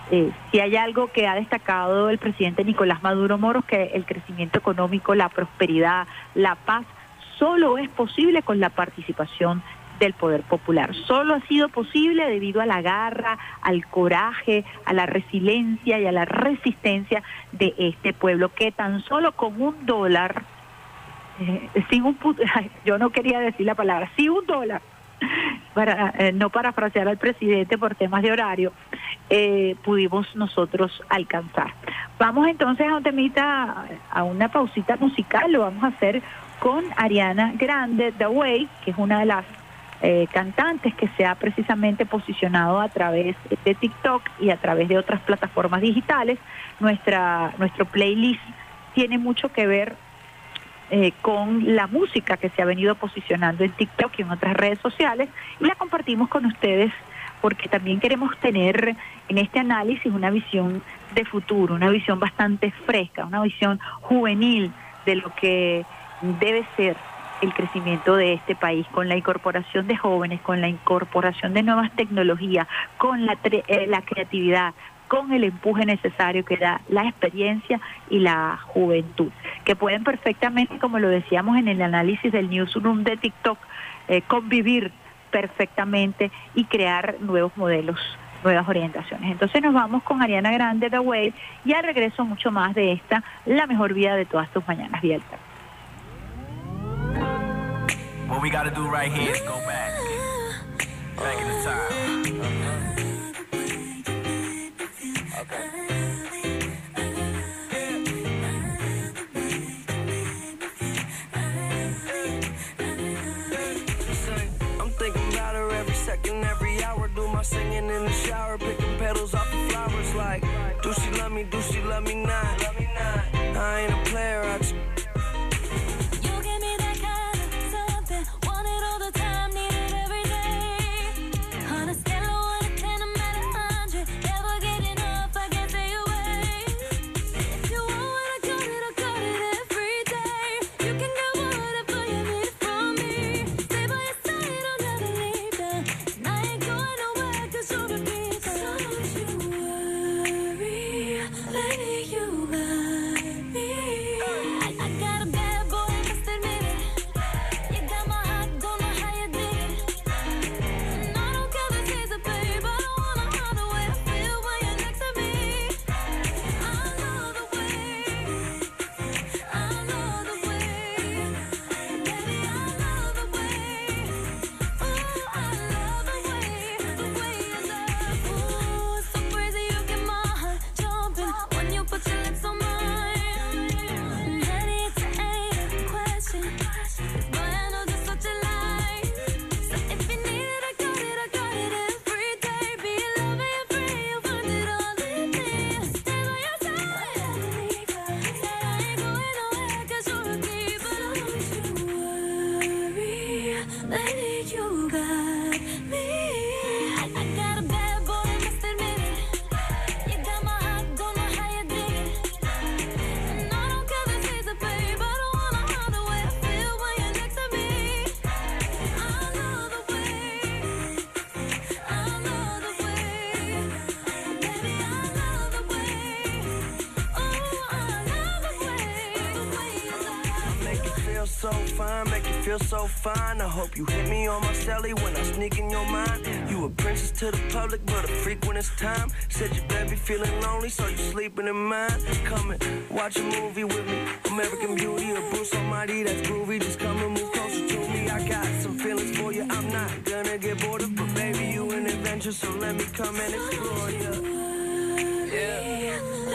Eh, si hay algo que ha destacado el presidente Nicolás Maduro Moros, que el crecimiento económico, la prosperidad, la paz, solo es posible con la participación del poder popular. Solo ha sido posible debido a la garra, al coraje, a la resiliencia y a la resistencia de este pueblo que tan solo con un dólar, eh, sin un yo no quería decir la palabra, sin un dólar, para eh, no parafrasear al presidente por temas de horario, eh, pudimos nosotros alcanzar. Vamos entonces a un temita, a una pausita musical, lo vamos a hacer con Ariana Grande, The Way, que es una de las eh, cantantes que se ha precisamente posicionado a través de TikTok y a través de otras plataformas digitales. Nuestra, nuestro playlist tiene mucho que ver eh, con la música que se ha venido posicionando en TikTok y en otras redes sociales y la compartimos con ustedes porque también queremos tener en este análisis una visión de futuro, una visión bastante fresca, una visión juvenil de lo que debe ser el crecimiento de este país, con la incorporación de jóvenes, con la incorporación de nuevas tecnologías, con la, eh, la creatividad, con el empuje necesario que da la experiencia y la juventud, que pueden perfectamente, como lo decíamos en el análisis del newsroom de TikTok, eh, convivir perfectamente y crear nuevos modelos nuevas orientaciones. Entonces nos vamos con Ariana Grande de Way y al regreso mucho más de esta, la mejor vida de todas tus mañanas, the time. Do my singing in the shower, picking petals off the flowers. Like, do she love me? Do she love me not? I ain't a player. I just sleeping in mine. Come and watch a movie with me. American Beauty or Bruce Almighty, that's groovy. Just come and move closer to me. I got some feelings for you. I'm not gonna get bored of, but baby, you an adventure, so let me come and explore you. Yeah.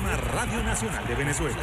Radio Nacional de Venezuela.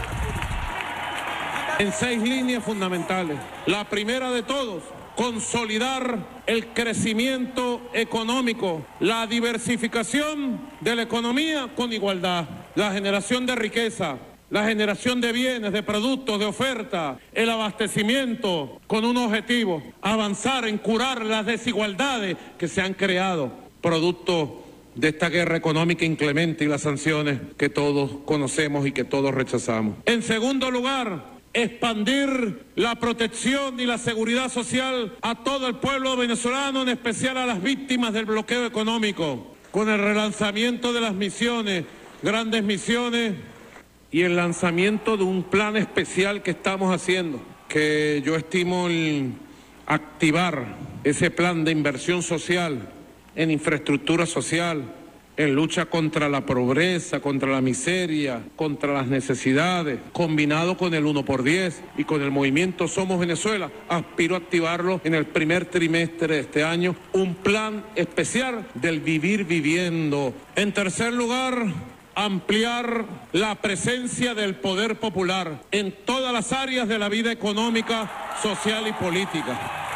en seis líneas fundamentales. La primera de todos, consolidar el crecimiento económico, la diversificación de la economía con igualdad, la generación de riqueza, la generación de bienes, de productos, de oferta, el abastecimiento con un objetivo, avanzar en curar las desigualdades que se han creado producto de esta guerra económica inclemente y las sanciones que todos conocemos y que todos rechazamos. En segundo lugar, expandir la protección y la seguridad social a todo el pueblo venezolano, en especial a las víctimas del bloqueo económico, con el relanzamiento de las misiones, grandes misiones y el lanzamiento de un plan especial que estamos haciendo, que yo estimo el activar ese plan de inversión social en infraestructura social, en lucha contra la pobreza, contra la miseria, contra las necesidades, combinado con el 1 por 10 y con el movimiento Somos Venezuela, aspiro a activarlo en el primer trimestre de este año, un plan especial del vivir viviendo. En tercer lugar, ampliar la presencia del poder popular en todas las áreas de la vida económica, social y política.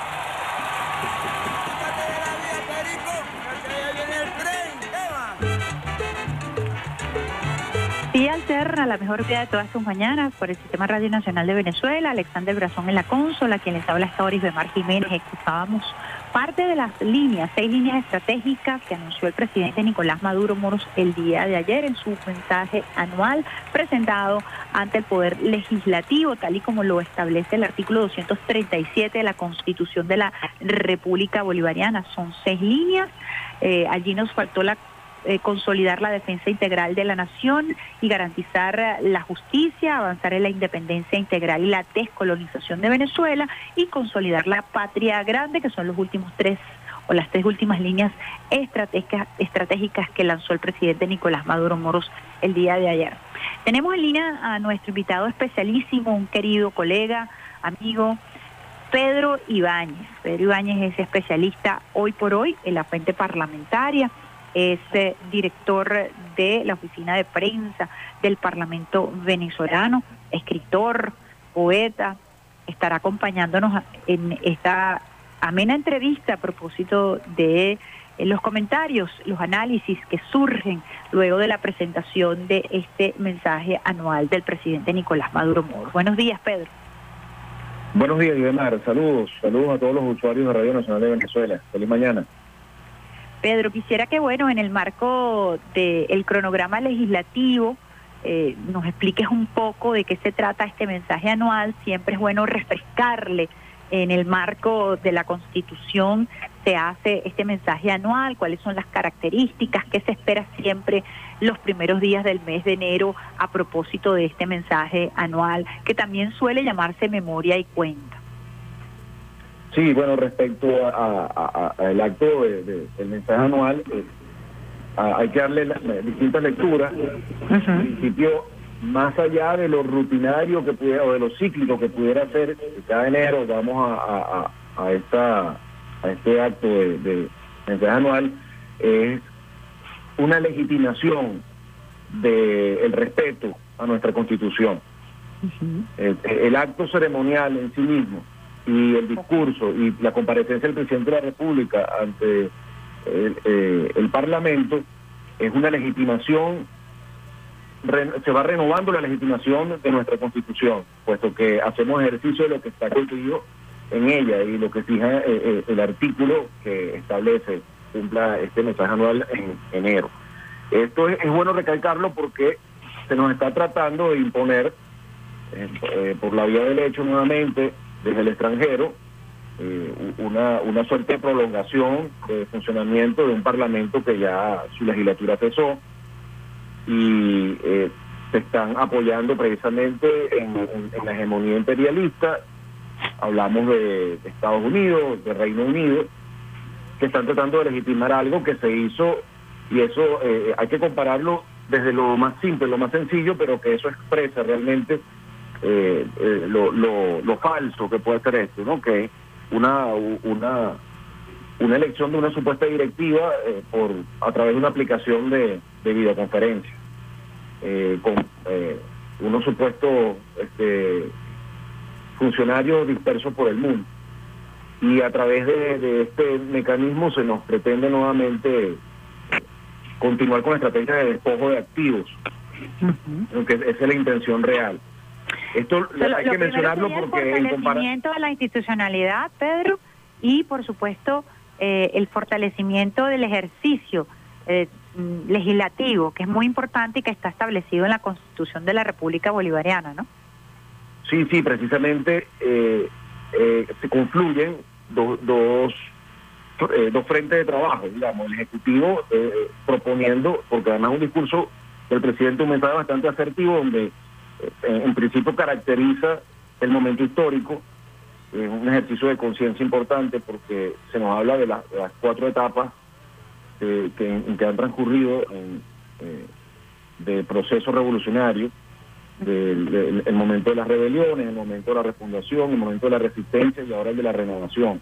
Vía Alterna, la mejor vida de todas tus mañanas, por el Sistema Radio Nacional de Venezuela, Alexander Brazón en la consola, quien les habla hasta Orisbemar Jiménez. Escuchábamos parte de las líneas, seis líneas estratégicas que anunció el presidente Nicolás Maduro Moros el día de ayer en su mensaje anual presentado ante el Poder Legislativo, tal y como lo establece el artículo 237 de la Constitución de la República Bolivariana. Son seis líneas. Eh, allí nos faltó la eh, consolidar la defensa integral de la nación y garantizar la justicia, avanzar en la independencia integral y la descolonización de Venezuela y consolidar la patria grande, que son los últimos tres o las tres últimas líneas estratégicas, estratégicas que lanzó el presidente Nicolás Maduro Moros el día de ayer. Tenemos en línea a nuestro invitado especialísimo, un querido colega, amigo, Pedro Ibáñez. Pedro Ibáñez es especialista hoy por hoy en la fuente parlamentaria es eh, director de la oficina de prensa del Parlamento venezolano, escritor, poeta, estará acompañándonos en esta amena entrevista a propósito de eh, los comentarios, los análisis que surgen luego de la presentación de este mensaje anual del presidente Nicolás Maduro Moro. Buenos días, Pedro. Buenos días, Guillemar. Saludos. Saludos a todos los usuarios de Radio Nacional de Venezuela. Feliz mañana. Pedro, quisiera que, bueno, en el marco del cronograma legislativo, eh, nos expliques un poco de qué se trata este mensaje anual. Siempre es bueno refrescarle en el marco de la Constitución se hace este mensaje anual, cuáles son las características, qué se espera siempre los primeros días del mes de enero a propósito de este mensaje anual, que también suele llamarse memoria y cuenta. Sí, bueno, respecto al acto del mensaje anual, eh, hay que darle distintas lecturas. En principio, más allá de lo rutinario que pudiera, o de lo cíclico que pudiera ser, cada enero vamos a, a, esta, a este acto de, mensaje anual, es una legitimación del respeto a nuestra constitución. el acto ceremonial en sí mismo y el discurso y la comparecencia del presidente de la República ante el, eh, Parlamento es una legitimación, se va renovando la legitimación de nuestra Constitución, puesto que hacemos ejercicio de lo que está contenido en ella y lo que fija eh, eh, el artículo que establece cumpla este mensaje anual en enero. Esto es, bueno recalcarlo porque se nos está tratando de imponer por la vía del hecho nuevamente desde el extranjero eh, una, una suerte de prolongación de funcionamiento de un parlamento que ya su legislatura cesó y eh, se están apoyando precisamente en, la hegemonía imperialista. Hablamos de, Estados Unidos, de Reino Unido, que están tratando de legitimar algo que se hizo y eso eh, hay que compararlo desde lo más simple, lo más sencillo, pero que eso expresa realmente eh, eh, lo, lo, falso que puede ser esto, ¿no? Que una, una, una elección de una supuesta directiva eh, por a través de una aplicación de, videoconferencia con unos supuestos este, funcionarios dispersos por el mundo. Y a través de, este mecanismo se nos pretende nuevamente continuar con la estrategia de despojo de activos, aunque esa es la intención real. Esto hay que mencionarlo porque el fortalecimiento de la institucionalidad, Pedro, y por supuesto eh, el fortalecimiento del ejercicio eh, legislativo, que es muy importante y que está establecido en la Constitución de la República Bolivariana, ¿no? Sí, sí, precisamente eh, se confluyen dos, dos, dos frentes de trabajo, digamos, el Ejecutivo proponiendo, porque además un discurso del presidente un mensaje bastante asertivo donde en, principio caracteriza el momento histórico, es un ejercicio de conciencia importante porque se nos habla de, las cuatro etapas que, han transcurrido en, eh, de proceso revolucionario, del, el momento de las rebeliones, el momento de la refundación, el momento de la resistencia y ahora el de la renovación.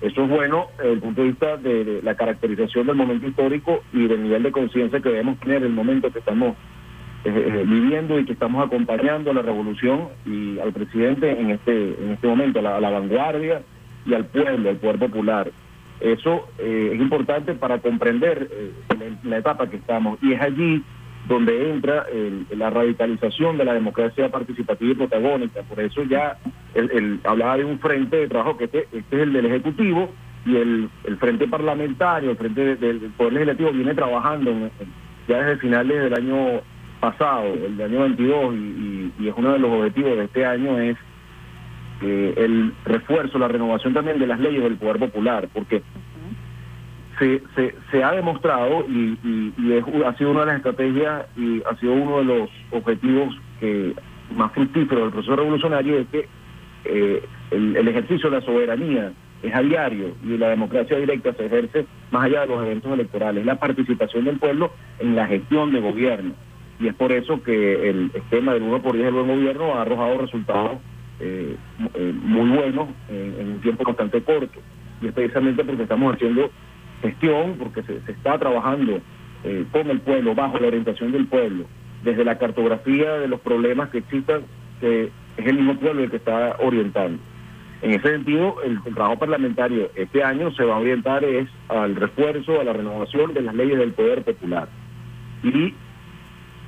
Eso es bueno desde el punto de vista de, la caracterización del momento histórico y del nivel de conciencia que debemos tener en el momento que estamos eh, eh, viviendo y que estamos acompañando a la revolución y al presidente en este en este momento, a la, vanguardia y al pueblo, al poder popular. Eso eh, es importante para comprender la, etapa que estamos y es allí donde entra la radicalización de la democracia participativa y protagónica. Por eso ya el, hablaba de un frente de trabajo que este, este es el del Ejecutivo y el, el frente parlamentario, el frente del, Poder Legislativo viene trabajando ya desde finales del año pasado, el año 22, y, es uno de los objetivos de este año es eh, el refuerzo, la renovación también de las leyes del poder popular, porque se, se, ha demostrado y, y, ha sido una de las estrategias y ha sido uno de los objetivos que más fructíferos del proceso revolucionario es que eh, el, el ejercicio de la soberanía es a diario y la democracia directa se ejerce más allá de los eventos electorales, la participación del pueblo en la gestión de gobierno y es por eso que el esquema del 1 por 10 del buen gobierno ha arrojado resultados eh, eh, muy buenos en, un tiempo bastante corto. Y es precisamente porque estamos haciendo gestión, porque se, está trabajando eh, con el pueblo, bajo la orientación del pueblo, desde la cartografía de los problemas que existan, que es el mismo pueblo el que está orientando. En ese sentido, el, el, trabajo parlamentario este año se va a orientar es al refuerzo, a la renovación de las leyes del poder popular. Y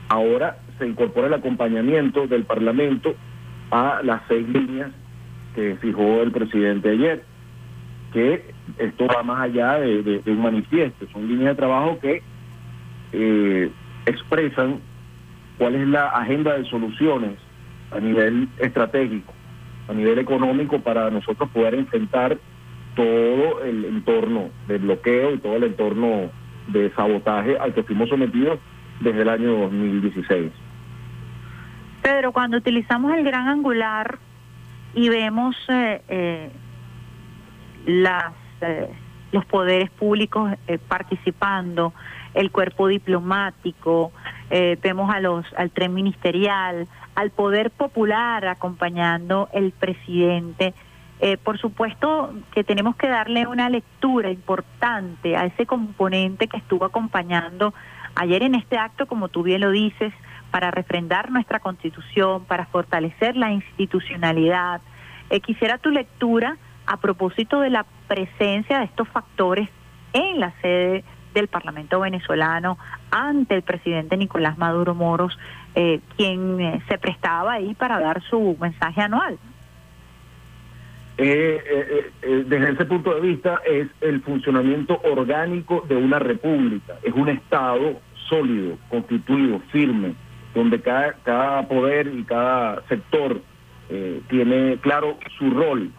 Ahora se incorpora el acompañamiento del Parlamento a las seis líneas que fijó el presidente ayer, que esto va más allá de, un manifiesto, son líneas de trabajo que eh, expresan cuál es la agenda de soluciones a nivel estratégico, a nivel económico, para nosotros poder enfrentar todo el entorno de bloqueo y todo el entorno de sabotaje al que fuimos sometidos desde el año 2016. Pedro, cuando utilizamos el gran angular y vemos eh, eh, las, eh, los poderes públicos eh, participando, el cuerpo diplomático, vemos a los, al tren ministerial, al poder popular acompañando el presidente. Por supuesto que tenemos que darle una lectura importante a ese componente que estuvo acompañando ayer en este acto, como tú bien lo dices, para refrendar nuestra constitución, para fortalecer la institucionalidad. Eh, quisiera tu lectura a propósito de la presencia de estos factores en la sede del Parlamento venezolano ante el presidente Nicolás Maduro Moros, eh, quien eh, se prestaba ahí para dar su mensaje anual. Eh, eh, desde ese punto de vista es el funcionamiento orgánico de una república, es un Estado sólido, constituido, firme, donde cada, cada poder y cada sector eh, tiene claro su rol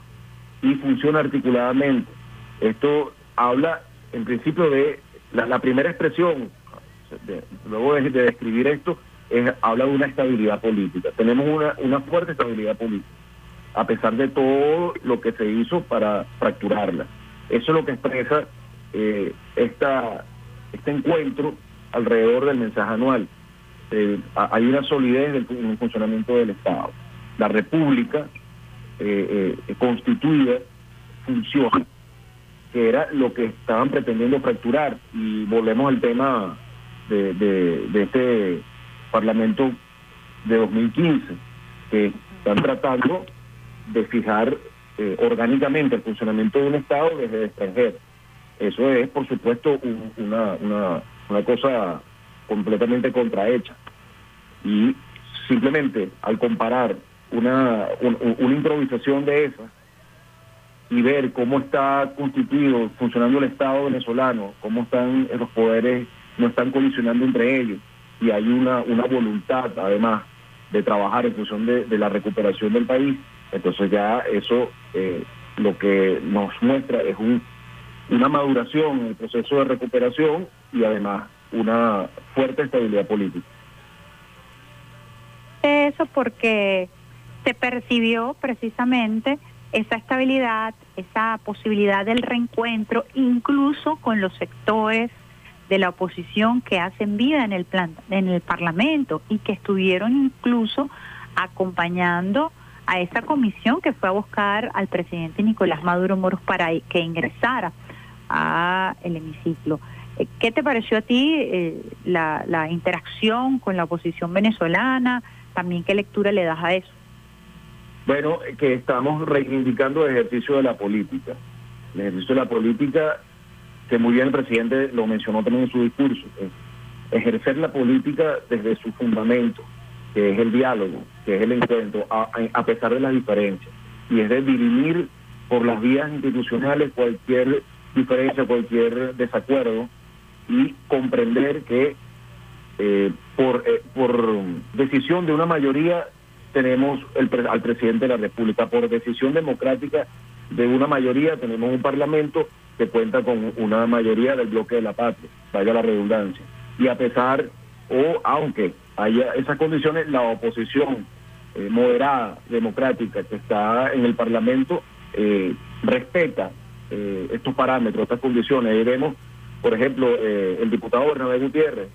y funciona articuladamente. Esto habla en principio de la, la primera expresión, de- luego de, de describir esto, es, habla de una estabilidad política. Tenemos una, una fuerte estabilidad política a pesar de todo lo que se hizo para fracturarla. Eso es lo que expresa eh, esta, este encuentro alrededor del mensaje anual. Eh, ha- hay una solidez del, en el funcionamiento del Estado. La República eh, eh, constituida funciona, que era lo que estaban pretendiendo fracturar. Y volvemos al tema de, de, de este Parlamento de 2015, que están tratando de fijar eh, orgánicamente el funcionamiento de un Estado desde el extranjero. Eso es, por supuesto, un- una, una, una cosa completamente contrahecha. Y simplemente al comparar una, un- un- una improvisación de esas y ver cómo está constituido, funcionando el Estado venezolano, cómo están los poderes, no están colisionando entre ellos, y hay una, una voluntad, además, de trabajar en función de, de la recuperación del país, entonces ya eso eh, lo que nos muestra es un, una maduración en el proceso de recuperación y además una fuerte estabilidad política. Eso porque se percibió precisamente esa estabilidad, esa posibilidad del reencuentro, incluso con los sectores de la oposición que hacen vida en el plan, en el Parlamento y que estuvieron incluso acompañando a esa comisión que fue a buscar al presidente Nicolás Maduro Moros para que ingresara a el hemiciclo. ¿Qué te pareció a ti eh, la, la interacción con la oposición venezolana? También qué lectura le das a eso. Bueno, que estamos reivindicando el ejercicio de la política. El ejercicio de la política, que muy bien el presidente lo mencionó también en su discurso, es ejercer la política desde su fundamento, que es el diálogo, que es el encuentro, a, a pesar de las diferencias, y es de dirimir por las vías institucionales cualquier diferencia, cualquier desacuerdo, y comprender que eh, por, eh, por decisión de una mayoría tenemos el, al presidente de la República, por decisión democrática de una mayoría tenemos un parlamento que cuenta con una mayoría del bloque de la patria, vaya la redundancia. Y a pesar, o aunque haya esas condiciones, la oposición eh, moderada, democrática, que está en el parlamento, eh, respeta eh, estos parámetros, estas condiciones. Ahí vemos, por ejemplo, eh, el diputado Bernabé Gutiérrez,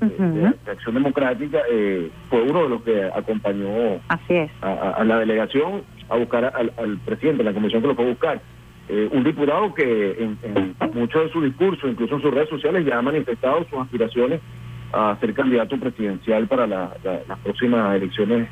de, de- de Acción Democrática, eh, fue uno de los que acompañó Así es. a, a- a la delegación a buscar al, al presidente, la comisión que lo fue a buscar. Eh, un diputado que en, en muchos de sus discursos, incluso en sus redes sociales, ya ha manifestado sus aspiraciones a ser candidato presidencial para la- la- las próximas elecciones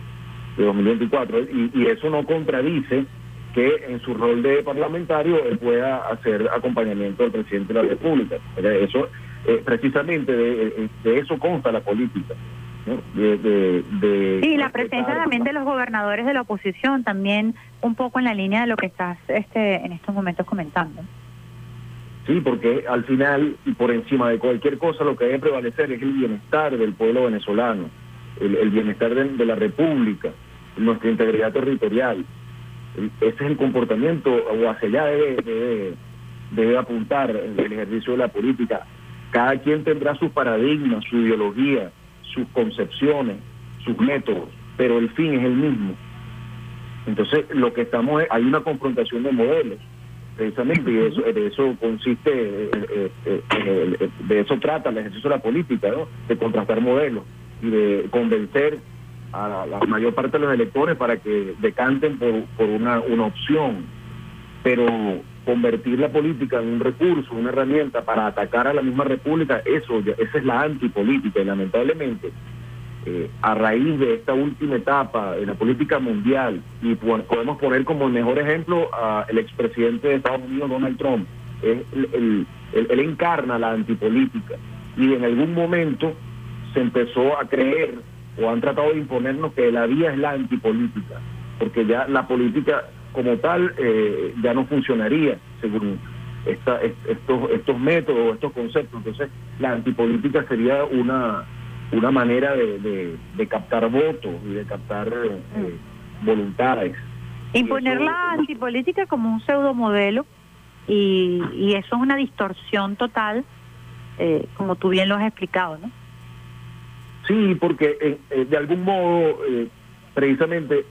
de 2024. Y, y eso no contradice que en su rol de parlamentario él pueda hacer acompañamiento del presidente de la República. Eh, Eso, eh, precisamente de, de eso consta la política. ¿no? De, de- de Sí, la presencia también de los gobernadores de la oposición, también un poco en la línea de lo que estás este, en estos momentos comentando. Sí, porque al final y por encima de cualquier cosa lo que debe prevalecer es el bienestar del pueblo venezolano, el, el bienestar de, de la República, nuestra integridad territorial. Ese es el comportamiento, o hacia allá debe, debe, debe apuntar el, ejercicio de la política. Cada quien tendrá sus paradigmas, su ideología, sus concepciones, sus métodos, pero el fin es el mismo. Entonces, lo que estamos es, hay una confrontación de modelos precisamente, y eso, de eso consiste, eh, eh, eh, eh, de eso trata el ejercicio de la política, ¿no? de contrastar modelos y de convencer a la mayor parte de los electores para que decanten por, por una, una opción. Pero convertir la política en un recurso, una herramienta para atacar a la misma república, eso esa es la antipolítica y lamentablemente eh, a raíz de esta última etapa de la política mundial, y po- podemos poner como mejor ejemplo al expresidente de Estados Unidos, Donald Trump, el- el- él, él encarna la antipolítica y en algún momento se empezó a creer o han tratado de imponernos que la vía es la antipolítica, porque ya la política como tal eh, ya no funcionaría según esta, est- estos, estos métodos, estos conceptos. Entonces, la antipolítica sería una, una manera de, de- de captar votos y de captar eh, voluntades. Imponer la antipolítica como un pseudomodelo y, y eso es una distorsión total, eh, como tú bien lo has explicado, ¿no? Sí, porque eh, eh, de algún modo, eh, precisamente,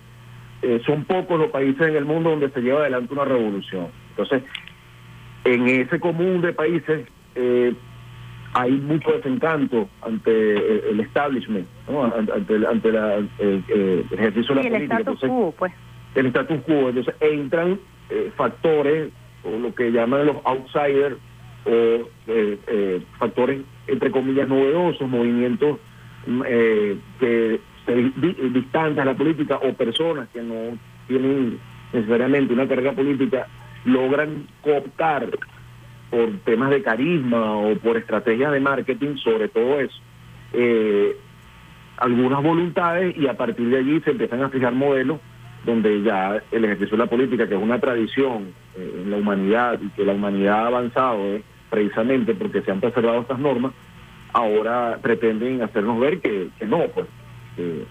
eh, son pocos los países en el mundo donde se lleva adelante una revolución. Entonces, en ese común de países eh, hay mucho desencanto ante el establishment, ¿no? An- ante, el- ante la, el ejercicio de Y la el política. status Entonces, quo, pues. el status quo. Entonces entran eh, factores, o lo que llaman los outsiders, o eh, eh, factores, entre comillas, novedosos, movimientos eh, que se di- di- distantes a la política o personas que no tienen necesariamente una carrera política, logran cooptar por temas de carisma o por estrategias de marketing, sobre todo eso, eh, algunas voluntades y a partir de allí se empiezan a fijar modelos donde ya el ejercicio de la política, que es una tradición eh, en la humanidad y que la humanidad ha avanzado eh, precisamente porque se han preservado estas normas, ahora pretenden hacernos ver que, no, pues que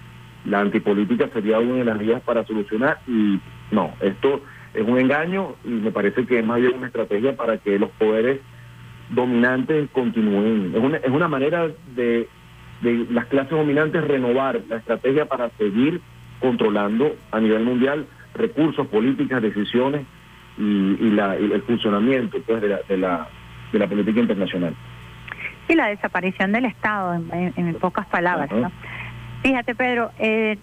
la antipolítica sería una de las vías para solucionar y no, esto es un engaño y me parece que es más bien una estrategia para que los poderes dominantes continúen. Es una, es una manera de, de las clases dominantes renovar la estrategia para seguir controlando a nivel mundial recursos, políticas, decisiones y, y la, y el funcionamiento pues, de, la, de, la, de la política internacional. Y la desaparición del Estado, en, en- pocas palabras. ¿no? Fíjate, Pedro, eh,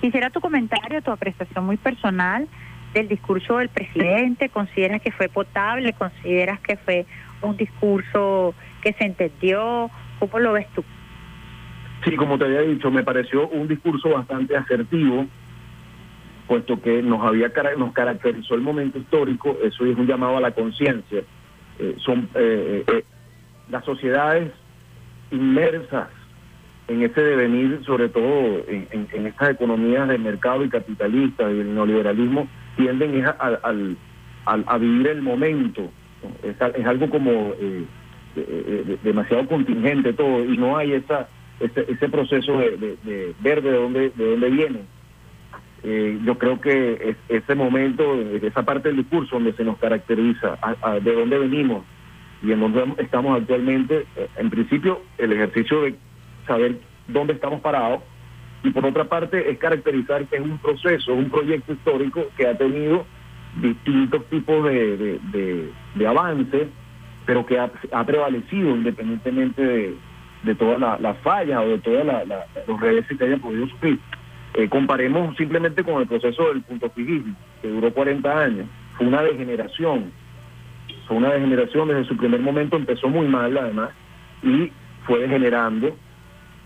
quisiera tu comentario, tu apreciación muy personal del discurso del presidente. ¿Consideras que fue potable? ¿Consideras que fue un discurso que se entendió? ¿Cómo lo ves tú? Sí, como te había dicho, me pareció un discurso bastante asertivo, puesto que nos había nos caracterizó el momento histórico, eso es un llamado a la conciencia. Eh, son eh, eh, las sociedades inmersas en ese devenir, sobre todo en, estas economías de mercado y capitalistas y el neoliberalismo, tienden a, a- a vivir el momento. Es, es algo como eh, demasiado contingente todo y no hay esa ese, ese proceso de, de- ver de dónde de dónde viene. Eh, yo creo que es, ese momento, esa parte del discurso donde se nos caracteriza de dónde venimos y en dónde estamos actualmente, eh, en principio el ejercicio de saber dónde estamos parados y por otra parte es caracterizar que es un proceso, un proyecto histórico que ha tenido distintos tipos de, de, de- avances, pero que ha, ha prevalecido independientemente de, de todas la- las fallas o de todos los reveses que haya podido sufrir. Eh, comparemos simplemente con el proceso del punto fijismo, que duró 40 años. Fue una degeneración. Una degeneración desde su primer momento, empezó muy mal además, y fue degenerando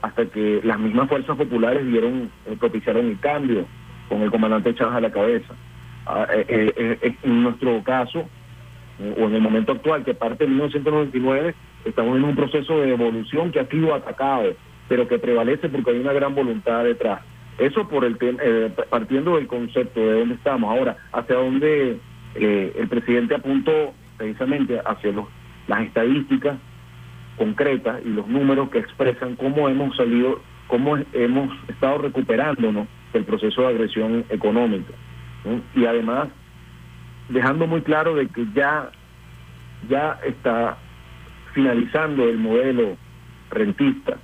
hasta que las mismas fuerzas populares dieron, eh, propiciaron el cambio con el comandante Chávez a la cabeza. Ah, eh, eh, en nuestro caso, o en el momento actual, que parte de 1999, estamos en un proceso de evolución que ha sido atacado, pero que prevalece porque hay una gran voluntad detrás. Eso por el partiendo del concepto de dónde estamos. Ahora, hacia dónde el presidente apuntó precisamente hacia los, las estadísticas concretas y los números que expresan cómo hemos salido, cómo hemos estado recuperándonos del proceso de agresión económica. Y además, dejando muy claro de que ya, ya está finalizando el modelo rentista.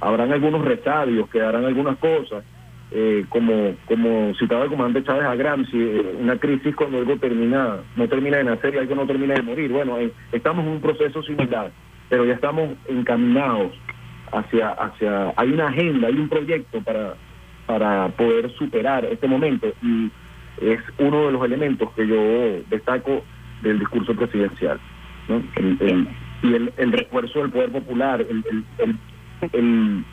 Habrán algunos resabios, quedarán algunas cosas, eh, como, como citaba el comandante Chávez a Gramsci, eh, una crisis cuando algo termina, no termina de nacer y algo no termina de morir. Bueno, eh, estamos en un proceso similar, pero ya estamos encaminados hacia, hacia, hay una agenda, hay un proyecto para, para poder superar este momento y es uno de los elementos que yo destaco del discurso presidencial. y el, el refuerzo del poder popular, el- el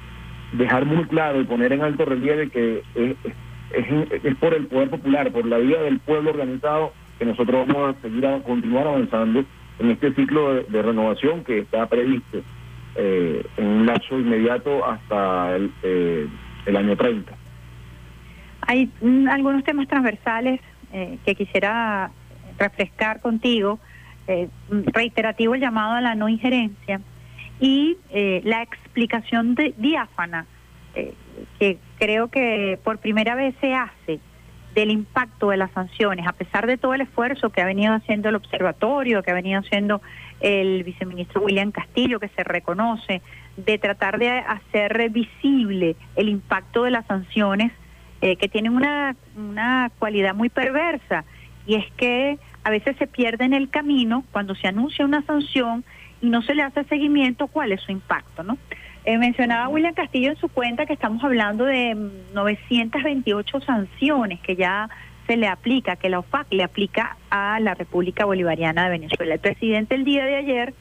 dejar muy claro y poner en alto relieve que es, es, es por el poder popular, por la vida del pueblo organizado, que nosotros vamos a seguir a continuar avanzando en este ciclo de, renovación que está previsto eh, en un lapso inmediato hasta el, eh, el año 30. Hay mm, algunos temas transversales eh, que quisiera refrescar contigo. Eh, reiterativo el llamado a la no injerencia y eh, la explicación de, diáfana eh, que creo que por primera vez se hace del impacto de las sanciones, a pesar de todo el esfuerzo que ha venido haciendo el observatorio, que ha venido haciendo el viceministro William Castillo, que se reconoce, de tratar de hacer visible el impacto de las sanciones, eh, que tienen una, una cualidad muy perversa, y es que a veces se pierde en el camino cuando se anuncia una sanción y no se le hace seguimiento cuál es su impacto, ¿no? Eh, mencionaba William Castillo en su cuenta que estamos hablando de mm, 928 sanciones que ya se le aplica, que la OFAC le aplica a la República Bolivariana de Venezuela. El presidente el día de ayer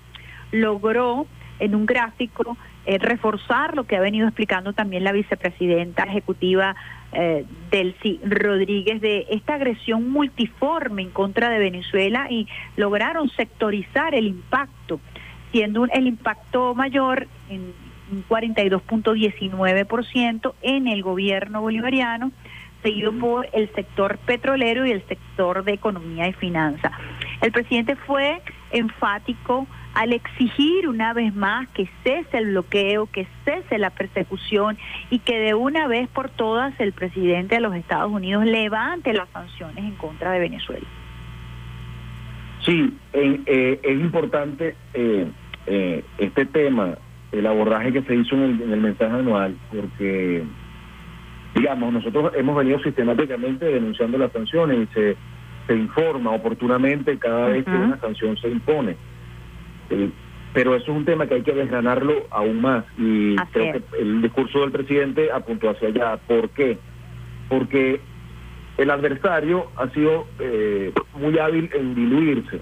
logró en un gráfico eh, reforzar lo que ha venido explicando también la vicepresidenta ejecutiva eh, Delcy Rodríguez de esta agresión multiforme en contra de Venezuela y lograron sectorizar el impacto, siendo un- el impacto mayor en un 42.19% en el gobierno bolivariano, seguido por el sector petrolero y el sector de economía y finanzas. El presidente fue enfático al exigir una vez más que cese el bloqueo, que cese la persecución y que de una vez por todas el presidente de los Estados Unidos levante las sanciones en contra de Venezuela. Sí, en- eh, es importante eh, eh, este tema, el abordaje que se hizo en el, en el mensaje anual, porque, digamos, nosotros hemos venido sistemáticamente denunciando las sanciones y se, se informa oportunamente cada vez que una sanción se impone. Eh, pero eso es un tema que hay que desgranarlo aún más y Así creo es. que el discurso del presidente apuntó hacia allá. ¿Por qué? Porque el adversario ha sido eh, muy hábil en diluirse.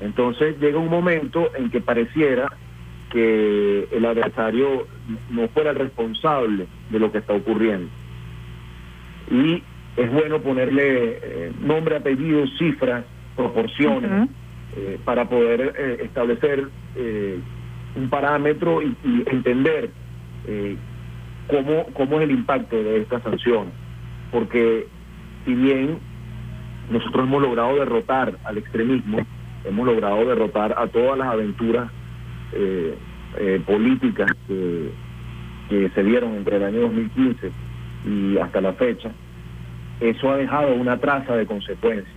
Entonces llega un momento en que pareciera que el adversario no fuera el responsable de lo que está ocurriendo. Y es bueno ponerle eh, nombre, apellido, cifras, proporciones, eh, para poder eh, establecer eh, un parámetro y, y entender cómo, cómo es el impacto de esta sanción. Porque si bien nosotros hemos logrado derrotar al extremismo, hemos logrado derrotar a todas las aventuras eh, eh, políticas que, se dieron entre el año 2015 y hasta la fecha, eso ha dejado una traza de consecuencias.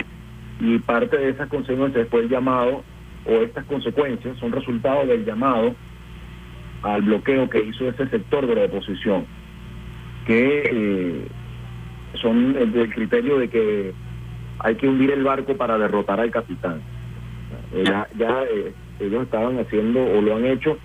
Y parte de esas consecuencias fue el llamado, o estas consecuencias son resultado del llamado al bloqueo que hizo ese sector de la oposición, que eh, son el del criterio de que hay que hundir el barco para derrotar al capitán. Eh, ya ya eh, ellos estaban haciendo o lo han hecho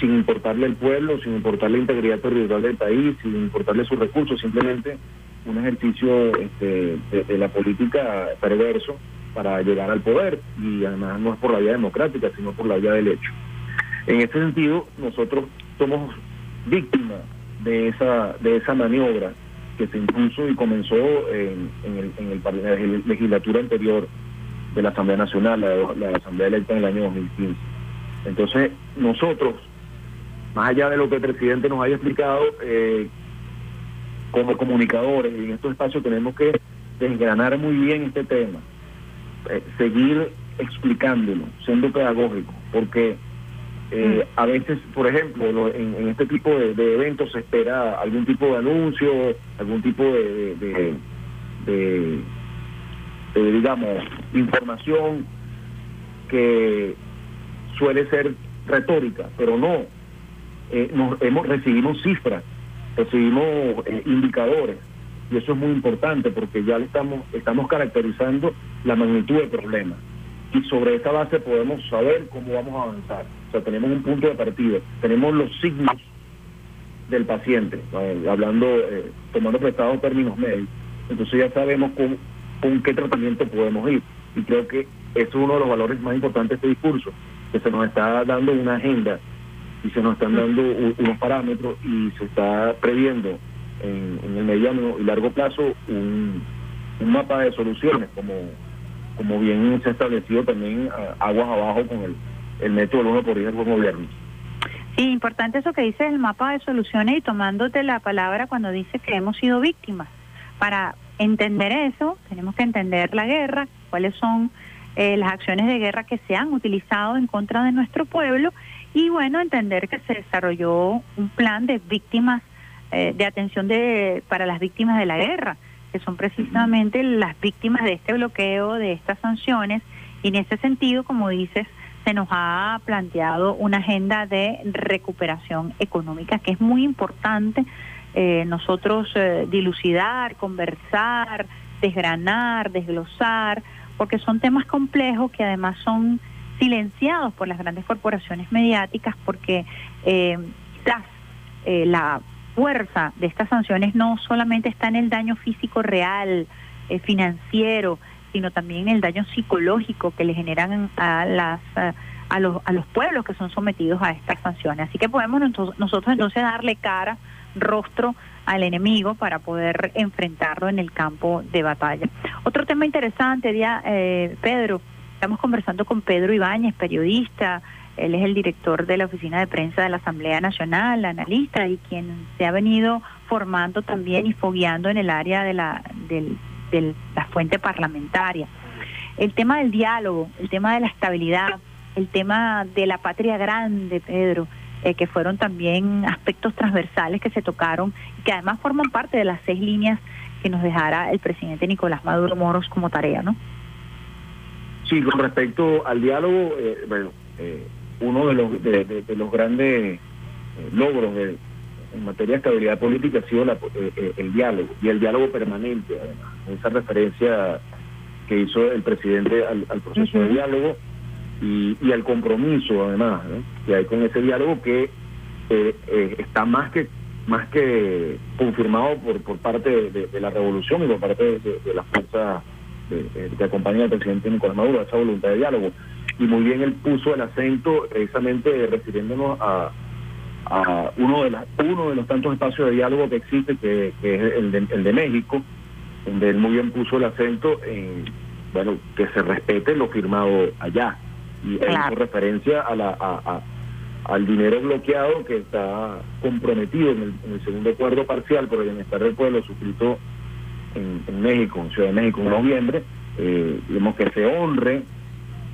sin importarle el pueblo, sin importarle la integridad territorial del país, sin importarle sus recursos, simplemente un ejercicio este, de, de la política perverso para llegar al poder y además no es por la vía democrática, sino por la vía del hecho. En ese sentido, nosotros somos víctimas de esa de esa maniobra que se impuso y comenzó en, el, en el la legislatura anterior de la Asamblea Nacional, la, la Asamblea electa en el año 2015. Entonces, nosotros, más allá de lo que el presidente nos haya explicado, eh, como comunicadores en estos espacios tenemos que desgranar muy bien este tema, eh, seguir explicándolo, siendo pedagógico, porque eh, a veces, por ejemplo, lo- en, en este tipo de, de eventos se espera algún tipo de anuncio, algún tipo de, de- de- de, digamos, información que suele ser retórica, pero no. Eh, nos, hemos, recibimos cifras recibimos eh, indicadores y eso es muy importante porque ya le estamos, estamos caracterizando la magnitud del problema y sobre esa base podemos saber cómo vamos a avanzar. Sea, tenemos un punto de partida, tenemos los signos del paciente, eh, hablando, eh, tomando prestados términos médicos. Entonces ya sabemos con, con qué tratamiento podemos ir. Y creo que eso es uno de los valores más importantes de este discurso, que se nos está dando una agenda y se nos están dando unos parámetros y se está previendo en, en el mediano y largo plazo un, un mapa de soluciones, como, como bien se ha establecido también a- aguas abajo con el, el método del uno por diez del buen gobierno. Sí, importante eso que dice el mapa de soluciones y tomándote la palabra cuando dice que hemos sido víctimas. Para entender eso, tenemos que entender la guerra, cuáles son eh, las acciones de guerra que se han utilizado en contra de nuestro pueblo y bueno, entender que se desarrolló un plan de víctimas, eh, de atención de, para las víctimas de la guerra, que son precisamente las víctimas de este bloqueo, de estas sanciones y en ese sentido, como dices, se nos ha planteado una agenda de recuperación económica que es muy importante eh, nosotros eh, dilucidar, conversar, desgranar, desglosar, porque son temas complejos que además son silenciados por las grandes corporaciones mediáticas porque eh, quizás eh, la fuerza de estas sanciones no solamente está en el daño físico real, financiero, sino también el daño psicológico que le generan a las a los a los pueblos que son sometidos a estas sanciones. Así que podemos nosotros entonces darle cara, rostro al enemigo para poder enfrentarlo en el campo de batalla. Otro tema interesante, dia- eh, Pedro, estamos conversando con Pedro Ibáñez, periodista, él es el director de la oficina de prensa de la Asamblea Nacional, analista y quien se ha venido formando también y fogueando en el área de la, del- la fuente parlamentaria. El tema del diálogo, el tema de la estabilidad, el tema de la patria grande, Pedro, eh, que fueron también aspectos transversales que se tocaron y que además forman parte de las seis líneas que nos dejara el presidente Nicolás Maduro Moros como tarea, ¿no? Sí, con respecto al diálogo, eh, bueno, eh, uno de los, de los grandes eh, logros de- en materia de estabilidad política ha sido la- eh, eh, el diálogo, y el diálogo permanente, además. Esa referencia que hizo el presidente al, al proceso de diálogo y, y al compromiso, además, ¿no? que hay con ese diálogo que eh, eh, está más que más que confirmado por, por parte de, de- de la revolución y por parte de, de- las fuerzas que acompañan al presidente Nicolás Maduro, esa voluntad de diálogo. Y muy bien él puso el acento precisamente refiriéndonos a, a uno de las uno de los tantos espacios de diálogo que existe, que, que es el de, el de México, donde él muy bien puso el acento en bueno que se respete lo firmado allá y él Claro. hizo referencia a la a- a- al dinero bloqueado que está comprometido en el, en el segundo acuerdo parcial por el bienestar del pueblo suscrito en, en México, en Ciudad de México en noviembre, eh, digamos que se honre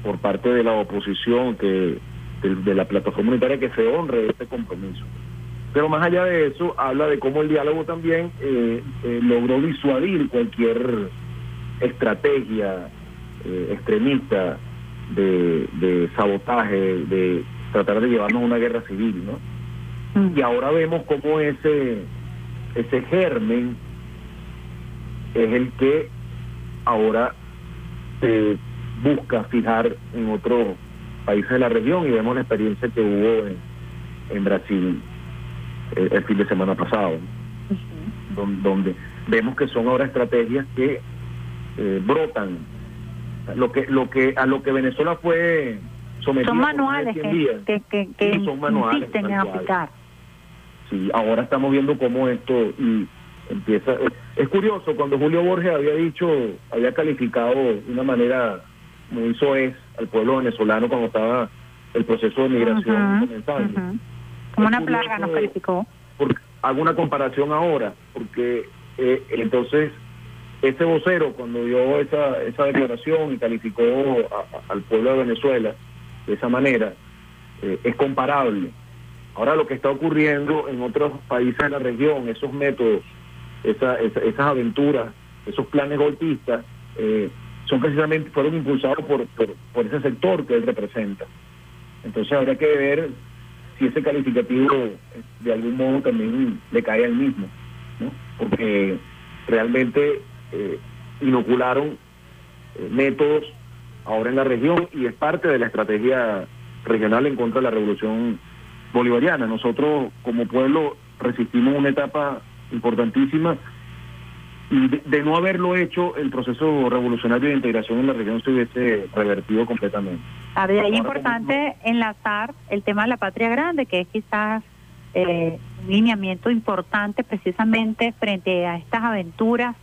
por parte de la oposición, que de, de la plataforma unitaria, que se honre este compromiso. Pero más allá de eso, habla de cómo el diálogo también eh, eh, logró disuadir cualquier estrategia eh, extremista de, de sabotaje, de tratar de llevarnos a una guerra civil, ¿no? Y ahora vemos cómo ese, ese germen es el que ahora se busca fijar en otros países de la región y vemos la experiencia que hubo en, en Brasil eh, el, fin de semana pasado. Don- donde vemos que son ahora estrategias que eh, brotan lo que lo que a lo que Venezuela fue sometida Son manuales 100 que, días. que, que, que Sí, son manuales, insisten en aplicar. Sí, ahora estamos viendo cómo esto y empieza. Es curioso, cuando Julio Borges había dicho, había calificado de una manera muy soez al pueblo venezolano cuando estaba el proceso de migración comenzando. Como Es una plaga nos calificó. hago una comparación ahora, porque eh, entonces ese vocero cuando dio esa, esa declaración y calificó a- a- al pueblo de Venezuela de esa manera, eh, es comparable. Ahora lo que está ocurriendo en otros países de la región, esos métodos, esa, esa- esas aventuras, esos planes golpistas, eh, son precisamente, fueron impulsados por, por, por ese sector que él representa. Entonces habría que ver si ese calificativo eh, de algún modo también le cae al mismo, ¿no? porque realmente eh, inocularon eh, métodos ahora en la región y es parte de la estrategia regional en contra de la revolución bolivariana. Nosotros como pueblo resistimos una etapa importantísima y de, de no haberlo hecho, el proceso revolucionario de integración en la región se hubiese revertido completamente. A ver, es importante enlazar el tema de la patria grande, que es quizás eh, un lineamiento importante precisamente frente a estas aventuras,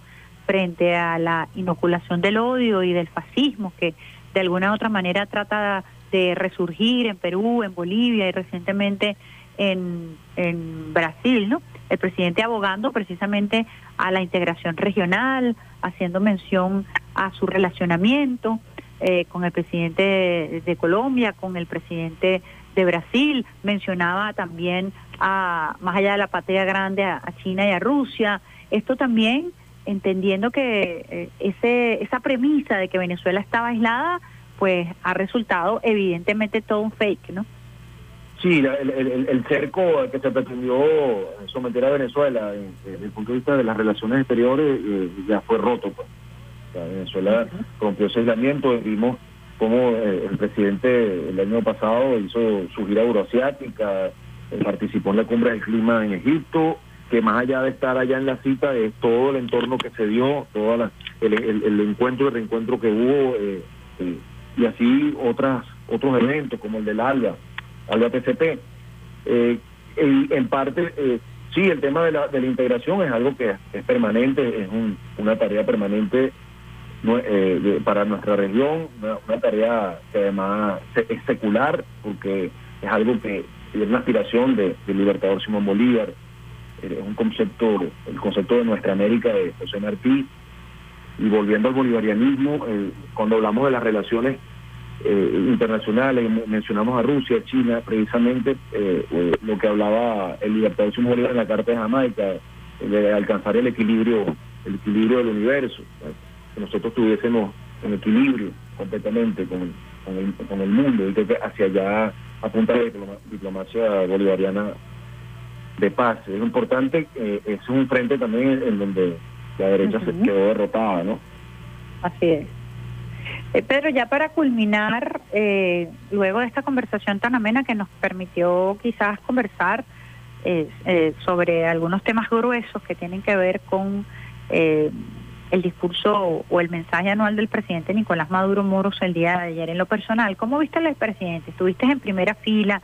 frente a la inoculación del odio y del fascismo, que de alguna u otra manera trata de resurgir en Perú, en Bolivia y recientemente en, en Brasil, ¿no? El presidente abogando precisamente a la integración regional, haciendo mención a su relacionamiento eh, con el presidente de, Colombia, con el presidente de Brasil, mencionaba también a, más allá de la patria grande, a, a China y a Rusia. Esto también entendiendo que eh, ese, esa premisa de que Venezuela estaba aislada, pues ha resultado evidentemente todo un fake, ¿no? Sí, la- el, el- el cerco al que se pretendió someter a Venezuela eh, desde el punto de vista de las relaciones exteriores eh, ya fue roto. Pues. O sea, Venezuela rompió ese aislamiento vimos cómo eh, el presidente el año pasado hizo su gira euroasiática, eh, participó en la cumbre del clima en Egipto, que más allá de estar allá en la cita, es todo el entorno que se dio, todo el, el, el encuentro y reencuentro que hubo, y así otras otros eventos como el del ALBA, ALBA TCP. Eh, en parte, eh, sí, el tema de la, de la integración es algo que es permanente, es un- una tarea permanente eh, de- para nuestra región, una, una tarea que además es secular, porque es algo que es una aspiración de, del libertador Simón Bolívar, eh, es un concepto, el concepto de nuestra América de José Martí, y volviendo al bolivarianismo, eh, cuando hablamos de las relaciones eh, internacionales, men- mencionamos a Rusia, China, precisamente eh, eh, lo que hablaba el libertador Simón Bolívar en la Carta de Jamaica, de alcanzar el equilibrio, el equilibrio del universo, que nosotros tuviésemos en equilibrio completamente con, con, el, con el mundo y que hacia allá apunta la diploma- diplomacia bolivariana de paz. Es importante, eh, es un frente también en, donde la derecha se quedó derrotada, ¿no? Así es. Eh, Pedro, ya para culminar, eh, luego de esta conversación tan amena que nos permitió quizás conversar eh, eh, sobre algunos temas gruesos que tienen que ver con eh, el discurso o el mensaje anual del presidente Nicolás Maduro Moros el día de ayer en lo personal, ¿cómo viste al presidente? ¿Estuviste en primera fila?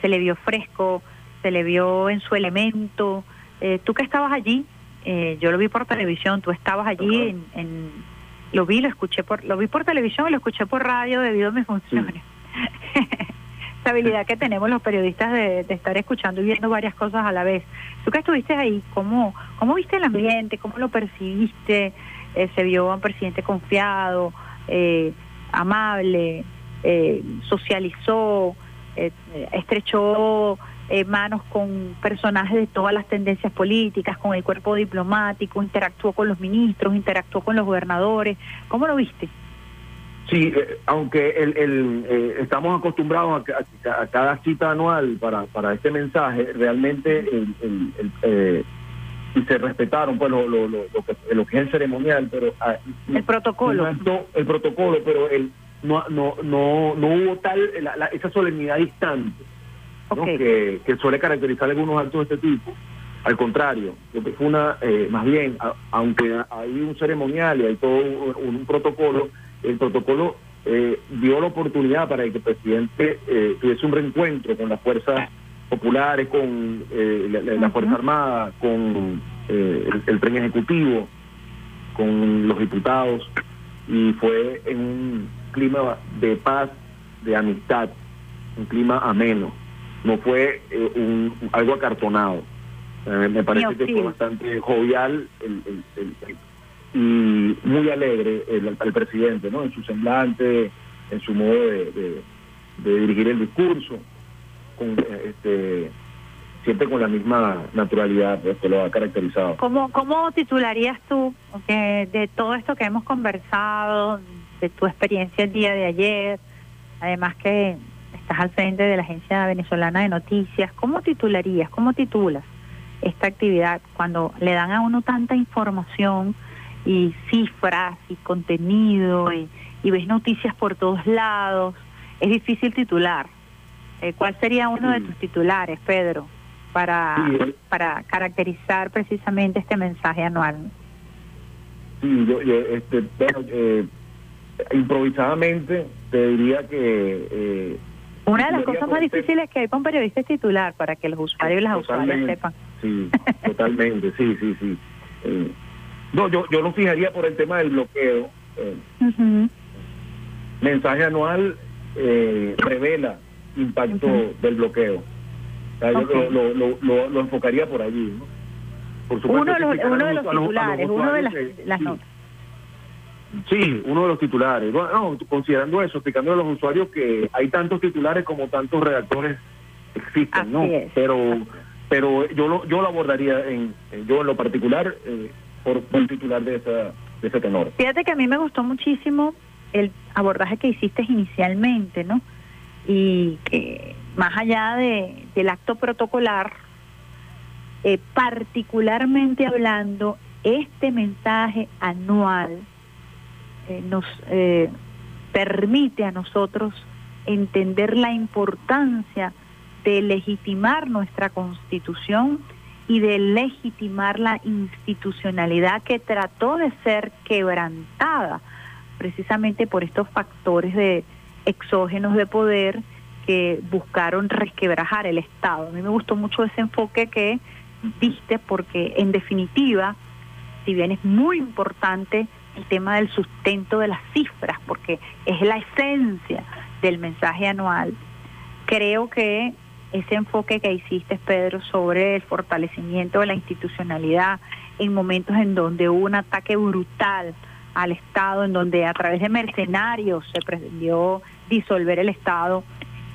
¿Se le vio fresco? ¿Se le vio en su elemento? Eh, ¿Tú que estabas allí? Eh, yo lo vi por televisión, tú estabas allí en, en- lo vi, lo escuché por, lo vi por televisión y lo escuché por radio debido a mis funciones. Esa habilidad que tenemos los periodistas de, de estar escuchando y viendo varias cosas a la vez. Tú que estuviste ahí, ¿cómo, cómo viste el ambiente? ¿Cómo lo percibiste? Eh, ¿Se vio a un presidente confiado, eh, amable, eh, socializó, eh, estrechó eh, manos con personajes de todas las tendencias políticas, con el cuerpo diplomático, interactuó con los ministros, interactuó con los gobernadores. ¿Cómo lo viste? Sí, eh, aunque el, el, eh, estamos acostumbrados a, a- a cada cita anual para, para este mensaje, realmente el, el- eh, se respetaron pues lo, lo, lo, lo que, lo que es el ceremonial, pero ah, El protocolo. no, el protocolo, pero el no no no no hubo tal la- la- esa solemnidad distante que, que suele caracterizar algunos actos de este tipo. Al contrario, lo que fue una, eh, más bien, a- aunque hay un ceremonial y hay todo un, un protocolo, el protocolo eh, dio la oportunidad para que el presidente eh, tuviese un reencuentro con las fuerzas populares, con eh, la, la- la Fuerza Armada, con eh, el, el tren ejecutivo, con los diputados, y fue en un clima de paz, de amistad, un clima ameno. No fue eh, un, algo acartonado. Eh, me parece que fue bastante jovial el- el- el- el- y muy alegre el, presidente, ¿no? En su semblante, en su modo de, de- de dirigir el discurso, con, eh, este, siempre con la misma naturalidad pues, que lo ha caracterizado. ¿Cómo, cómo titularías tú de, de todo esto que hemos conversado, de tu experiencia el día de ayer? Además que estás al frente de la Agencia Venezolana de Noticias. ¿Cómo titularías, cómo titulas esta actividad cuando le dan a uno tanta información y cifras y contenido y, y ves noticias por todos lados? Es difícil titular. Eh, ¿Cuál sería uno de tus titulares, Pedro, para, eh. para caracterizar precisamente este mensaje anual? Sí, yo, yo, este, bueno, eh, improvisadamente te diría que... Eh, Una de las cosas más difíciles que hay para un periodista es titular, para que los usuarios y las usuarias sepan. Sí, totalmente, sí, sí, sí. Eh, no, yo, yo lo fijaría por el tema del bloqueo. Eh, mensaje anual eh, revela impacto del bloqueo. O sea, yo Ok. lo, lo, lo, enfocaría por allí. ¿no? Por supuesto, Uno de los, uno de los- titulares, uno de las, las notas. Sí, uno de los titulares. Bueno, no, considerando eso, explicando a los usuarios que hay tantos titulares como tantos redactores existen, Así ¿no? es. Pero pero yo lo, yo lo abordaría en yo en lo particular eh, por, por titular de esa de ese tenor. Fíjate que a mí me gustó muchísimo el abordaje que hiciste inicialmente, ¿no? Y que más allá de, del acto protocolar, eh, particularmente hablando, este mensaje anual eh, nos eh, permite a nosotros entender la importancia de legitimar nuestra constitución y de legitimar la institucionalidad que trató de ser quebrantada precisamente por estos factores de exógenos de poder que buscaron resquebrajar el Estado. A mí me gustó mucho ese enfoque que diste porque en definitiva, si bien es muy importante el tema del sustento de las cifras, porque es la esencia del mensaje anual, creo que ese enfoque que hiciste, Pedro, sobre el fortalecimiento de la institucionalidad en momentos en donde hubo un ataque brutal al Estado, en donde a través de mercenarios se pretendió disolver el Estado,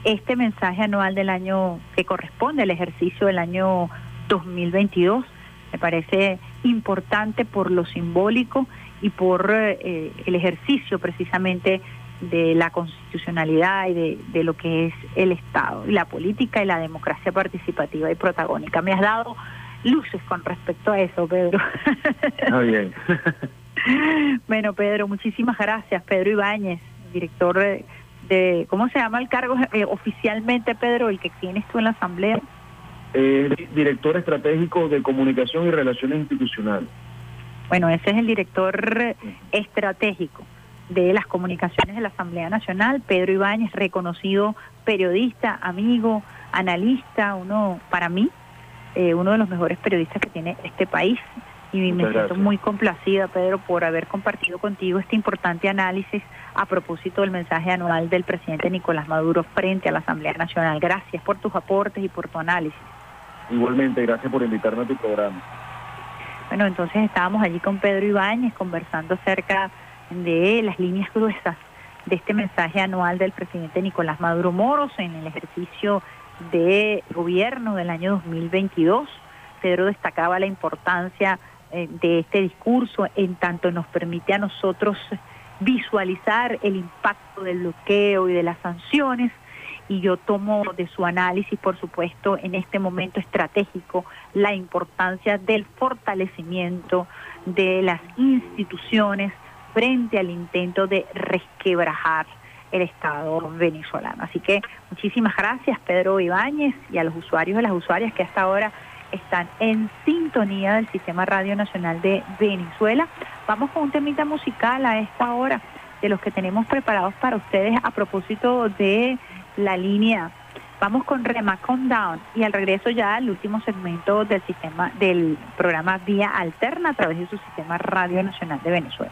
este mensaje anual del año que corresponde al ejercicio del año 2022 me parece importante por lo simbólico y por eh, el ejercicio precisamente de la constitucionalidad y de, de, lo que es el Estado, y la política y la democracia participativa y protagónica. Me has dado luces con respecto a eso, Pedro. Está bien. bueno, Pedro, muchísimas gracias. Pedro Ibáñez, director de, de ¿cómo se llama el cargo eh, oficialmente, Pedro, el que tienes tú en la Asamblea? Eh, director estratégico de comunicación y relaciones institucionales. Bueno, ese es el director estratégico de las comunicaciones de la Asamblea Nacional, Pedro Ibáñez, reconocido periodista, amigo, analista, uno, para mí, eh, uno de los mejores periodistas que tiene este país. Y Muchas me siento gracias. muy complacida, Pedro, por haber compartido contigo este importante análisis a propósito del mensaje anual del presidente Nicolás Maduro frente a la Asamblea Nacional. Gracias por tus aportes y por tu análisis. Igualmente, gracias por invitarme a tu programa. Bueno, entonces estábamos allí con Pedro Ibáñez conversando acerca de las líneas gruesas de este mensaje anual del presidente Nicolás Maduro Moros en el ejercicio de gobierno del año 2022. Pedro destacaba la importancia eh, de este discurso en tanto nos permite a nosotros visualizar el impacto del bloqueo y de las sanciones y yo tomo de su análisis, por supuesto, en este momento estratégico, la importancia del fortalecimiento de las instituciones frente al intento de resquebrajar el Estado venezolano. Así que muchísimas gracias, Pedro Ibáñez, y a los usuarios y las usuarias que hasta ahora están en sintonía del Sistema Radio Nacional de Venezuela. Vamos con un temita musical a esta hora de los que tenemos preparados para ustedes a propósito de la línea. Vamos con Rema Down y al regreso ya al último segmento del sistema del programa Vía Alterna a través de su sistema Radio Nacional de Venezuela.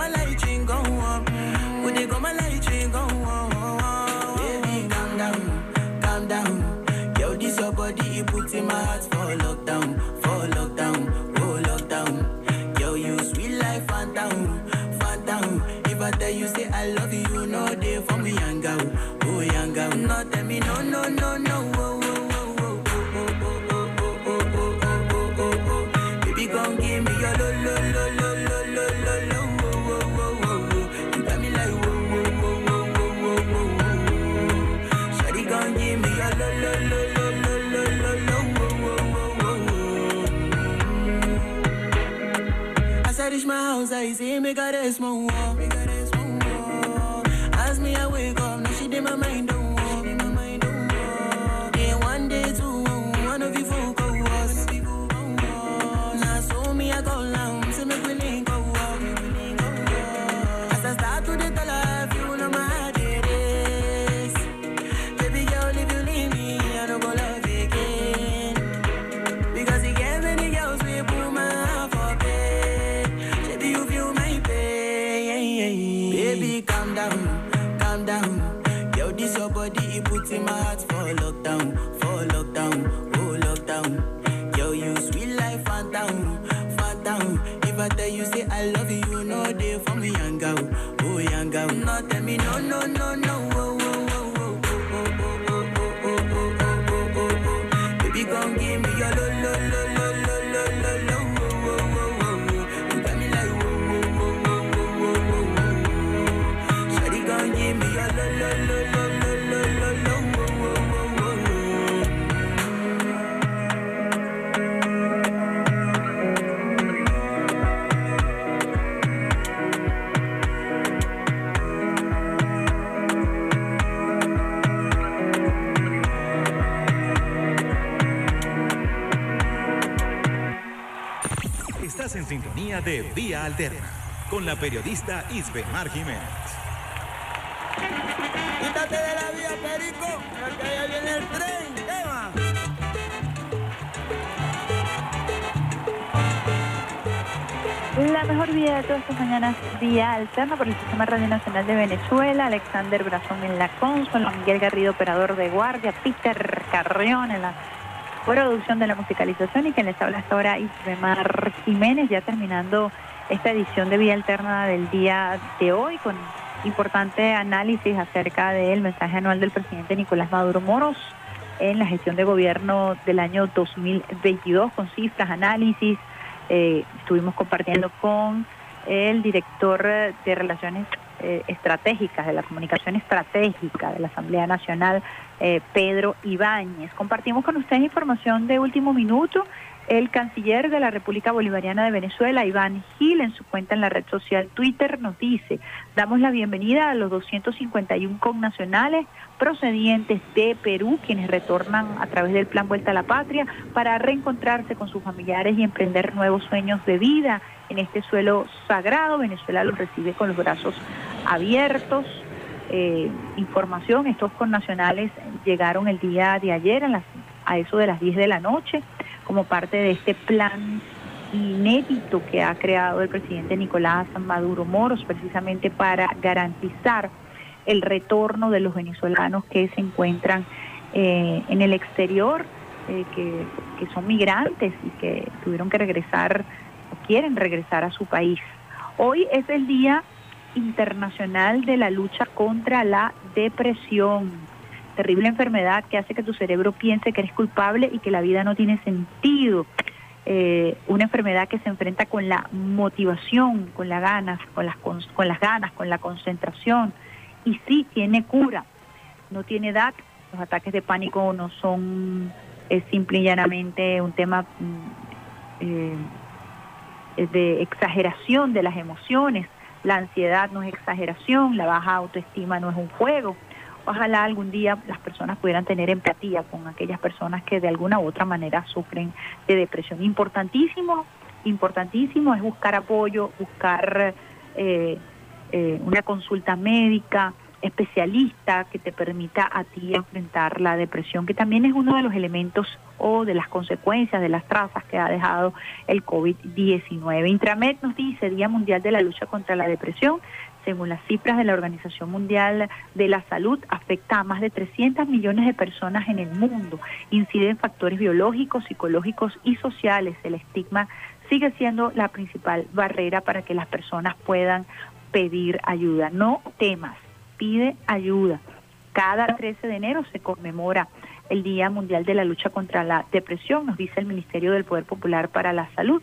我来一。ከህልሜ ጋር Vía Alterna con la periodista Isbemar Jiménez. Quítate de la vía, Perico, que allá viene el tren. La mejor vida de todas estas mañanas, día alterna por el Sistema Radio Nacional de Venezuela, Alexander Brazón en la consola, Miguel Garrido, operador de guardia, Peter Carrión en la producción de la musicalización y quien les habla hasta ahora Isbemar Jiménez, ya terminando esta edición de Vía Alterna del día de hoy con importante análisis acerca del mensaje anual del presidente Nicolás Maduro Moros en la gestión de gobierno del año 2022 con cifras, análisis, eh, estuvimos compartiendo con el director eh, de Relaciones eh, Estratégicas, de la Comunicación Estratégica de la Asamblea Nacional, Pedro Ibáñez. Compartimos con ustedes información de último minuto. El canciller de la República Bolivariana de Venezuela, Iván Gil, en su cuenta en la red social Twitter, nos dice, damos la bienvenida a los 251 connacionales procedientes de Perú, quienes retornan a través del Plan Vuelta a la Patria para reencontrarse con sus familiares y emprender nuevos sueños de vida en este suelo sagrado. Venezuela los recibe con los brazos abiertos. Eh, información, estos connacionales llegaron el día de ayer a, las, a eso de las 10 de la noche como parte de este plan inédito que ha creado el presidente Nicolás Maduro Moros precisamente para garantizar el retorno de los venezolanos que se encuentran eh, en el exterior, eh, que, que son migrantes y que tuvieron que regresar o quieren regresar a su país. Hoy es el Día Internacional de la Lucha contra la Depresión, terrible enfermedad que hace que tu cerebro piense que eres culpable y que la vida no tiene sentido. Eh, una enfermedad que se enfrenta con la motivación, con las ganas, con las, con, con las ganas, con la concentración. Y sí tiene cura, no tiene edad. Los ataques de pánico no son es simple y llanamente un tema mm, eh, de exageración de las emociones. La ansiedad no es exageración, la baja autoestima no es un juego. Ojalá algún día las personas pudieran tener empatía con aquellas personas que de alguna u otra manera sufren de depresión. Importantísimo, importantísimo es buscar apoyo, buscar eh, eh, una consulta médica, especialista que te permita a ti enfrentar la depresión, que también es uno de los elementos o de las consecuencias de las trazas que ha dejado el COVID-19. Intramed nos dice Día Mundial de la Lucha contra la Depresión. Según las cifras de la Organización Mundial de la Salud, afecta a más de 300 millones de personas en el mundo. Incide en factores biológicos, psicológicos y sociales. El estigma sigue siendo la principal barrera para que las personas puedan pedir ayuda. No temas, pide ayuda. Cada 13 de enero se conmemora el Día Mundial de la Lucha contra la Depresión, nos dice el Ministerio del Poder Popular para la Salud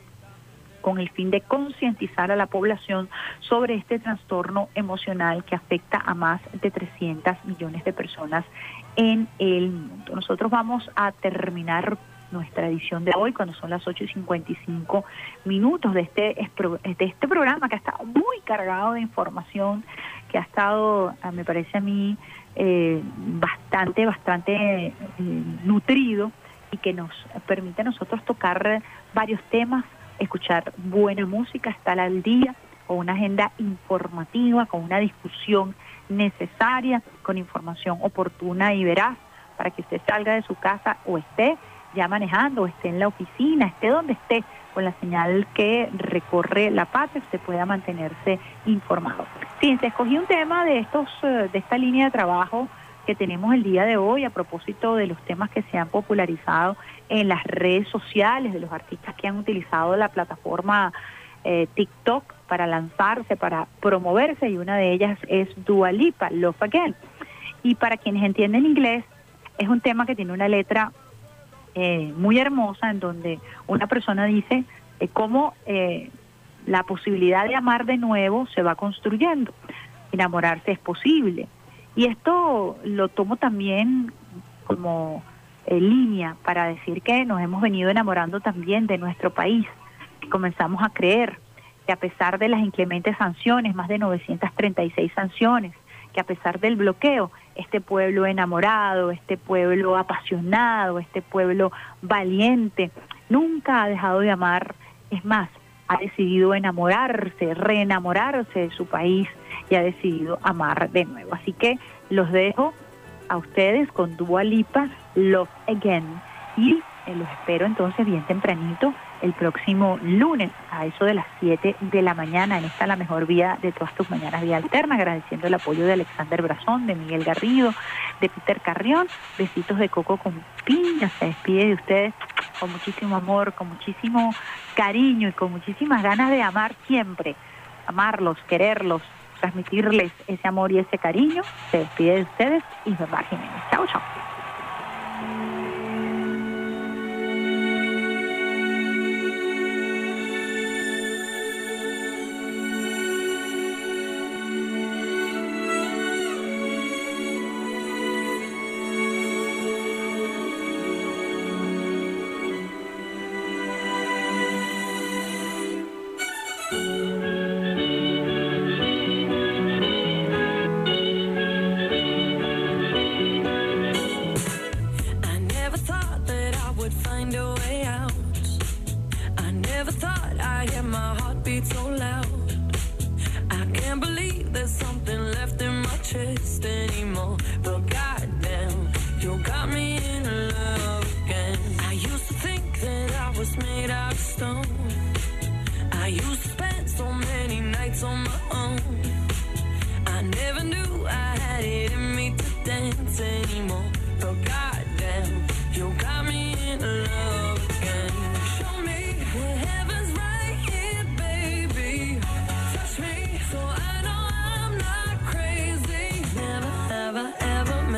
con el fin de concientizar a la población sobre este trastorno emocional que afecta a más de 300 millones de personas en el mundo. Nosotros vamos a terminar nuestra edición de hoy cuando son las 8 y 55 minutos de este, de este programa que ha estado muy cargado de información, que ha estado, me parece a mí, eh, bastante, bastante eh, nutrido y que nos permite a nosotros tocar varios temas, escuchar buena música, estar al día con una agenda informativa, con una discusión necesaria, con información oportuna y veraz para que usted salga de su casa o esté ya manejando, o esté en la oficina, esté donde esté, con la señal que recorre la patria, usted pueda mantenerse informado. Fíjense, escogí un tema de estos, eh, de esta línea de trabajo que tenemos el día de hoy a propósito de los temas que se han popularizado en las redes sociales, de los artistas que han utilizado la plataforma eh, TikTok para lanzarse, para promoverse, y una de ellas es Dua Lipa, Love Again. Y para quienes entienden inglés, es un tema que tiene una letra eh, muy hermosa en donde una persona dice eh, cómo eh, la posibilidad de amar de nuevo se va construyendo. Enamorarse es posible. Y esto lo tomo también como eh, línea para decir que nos hemos venido enamorando también de nuestro país, que comenzamos a creer que a pesar de las inclementes sanciones, más de 936 sanciones, que a pesar del bloqueo, este pueblo enamorado, este pueblo apasionado, este pueblo valiente, nunca ha dejado de amar, es más, ha decidido enamorarse, reenamorarse de su país y ha decidido amar de nuevo. Así que los dejo a ustedes con Dua Lipa, Love Again. Y los espero entonces bien tempranito el próximo lunes a eso de las 7 de la mañana en esta la mejor vía de todas tus mañanas vía alterna, agradeciendo el apoyo de Alexander Brazón, de Miguel Garrido, de Peter Carrión, besitos de coco con piña, se despide de ustedes con muchísimo amor, con muchísimo cariño y con muchísimas ganas de amar siempre, amarlos, quererlos, transmitirles ese amor y ese cariño, se despide de ustedes y Jiménez. Chao, chao.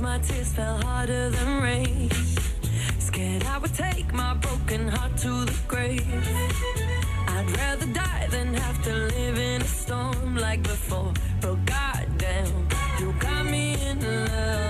My tears fell harder than rain. Scared I would take my broken heart to the grave. I'd rather die than have to live in a storm like before. But goddamn, you got me in love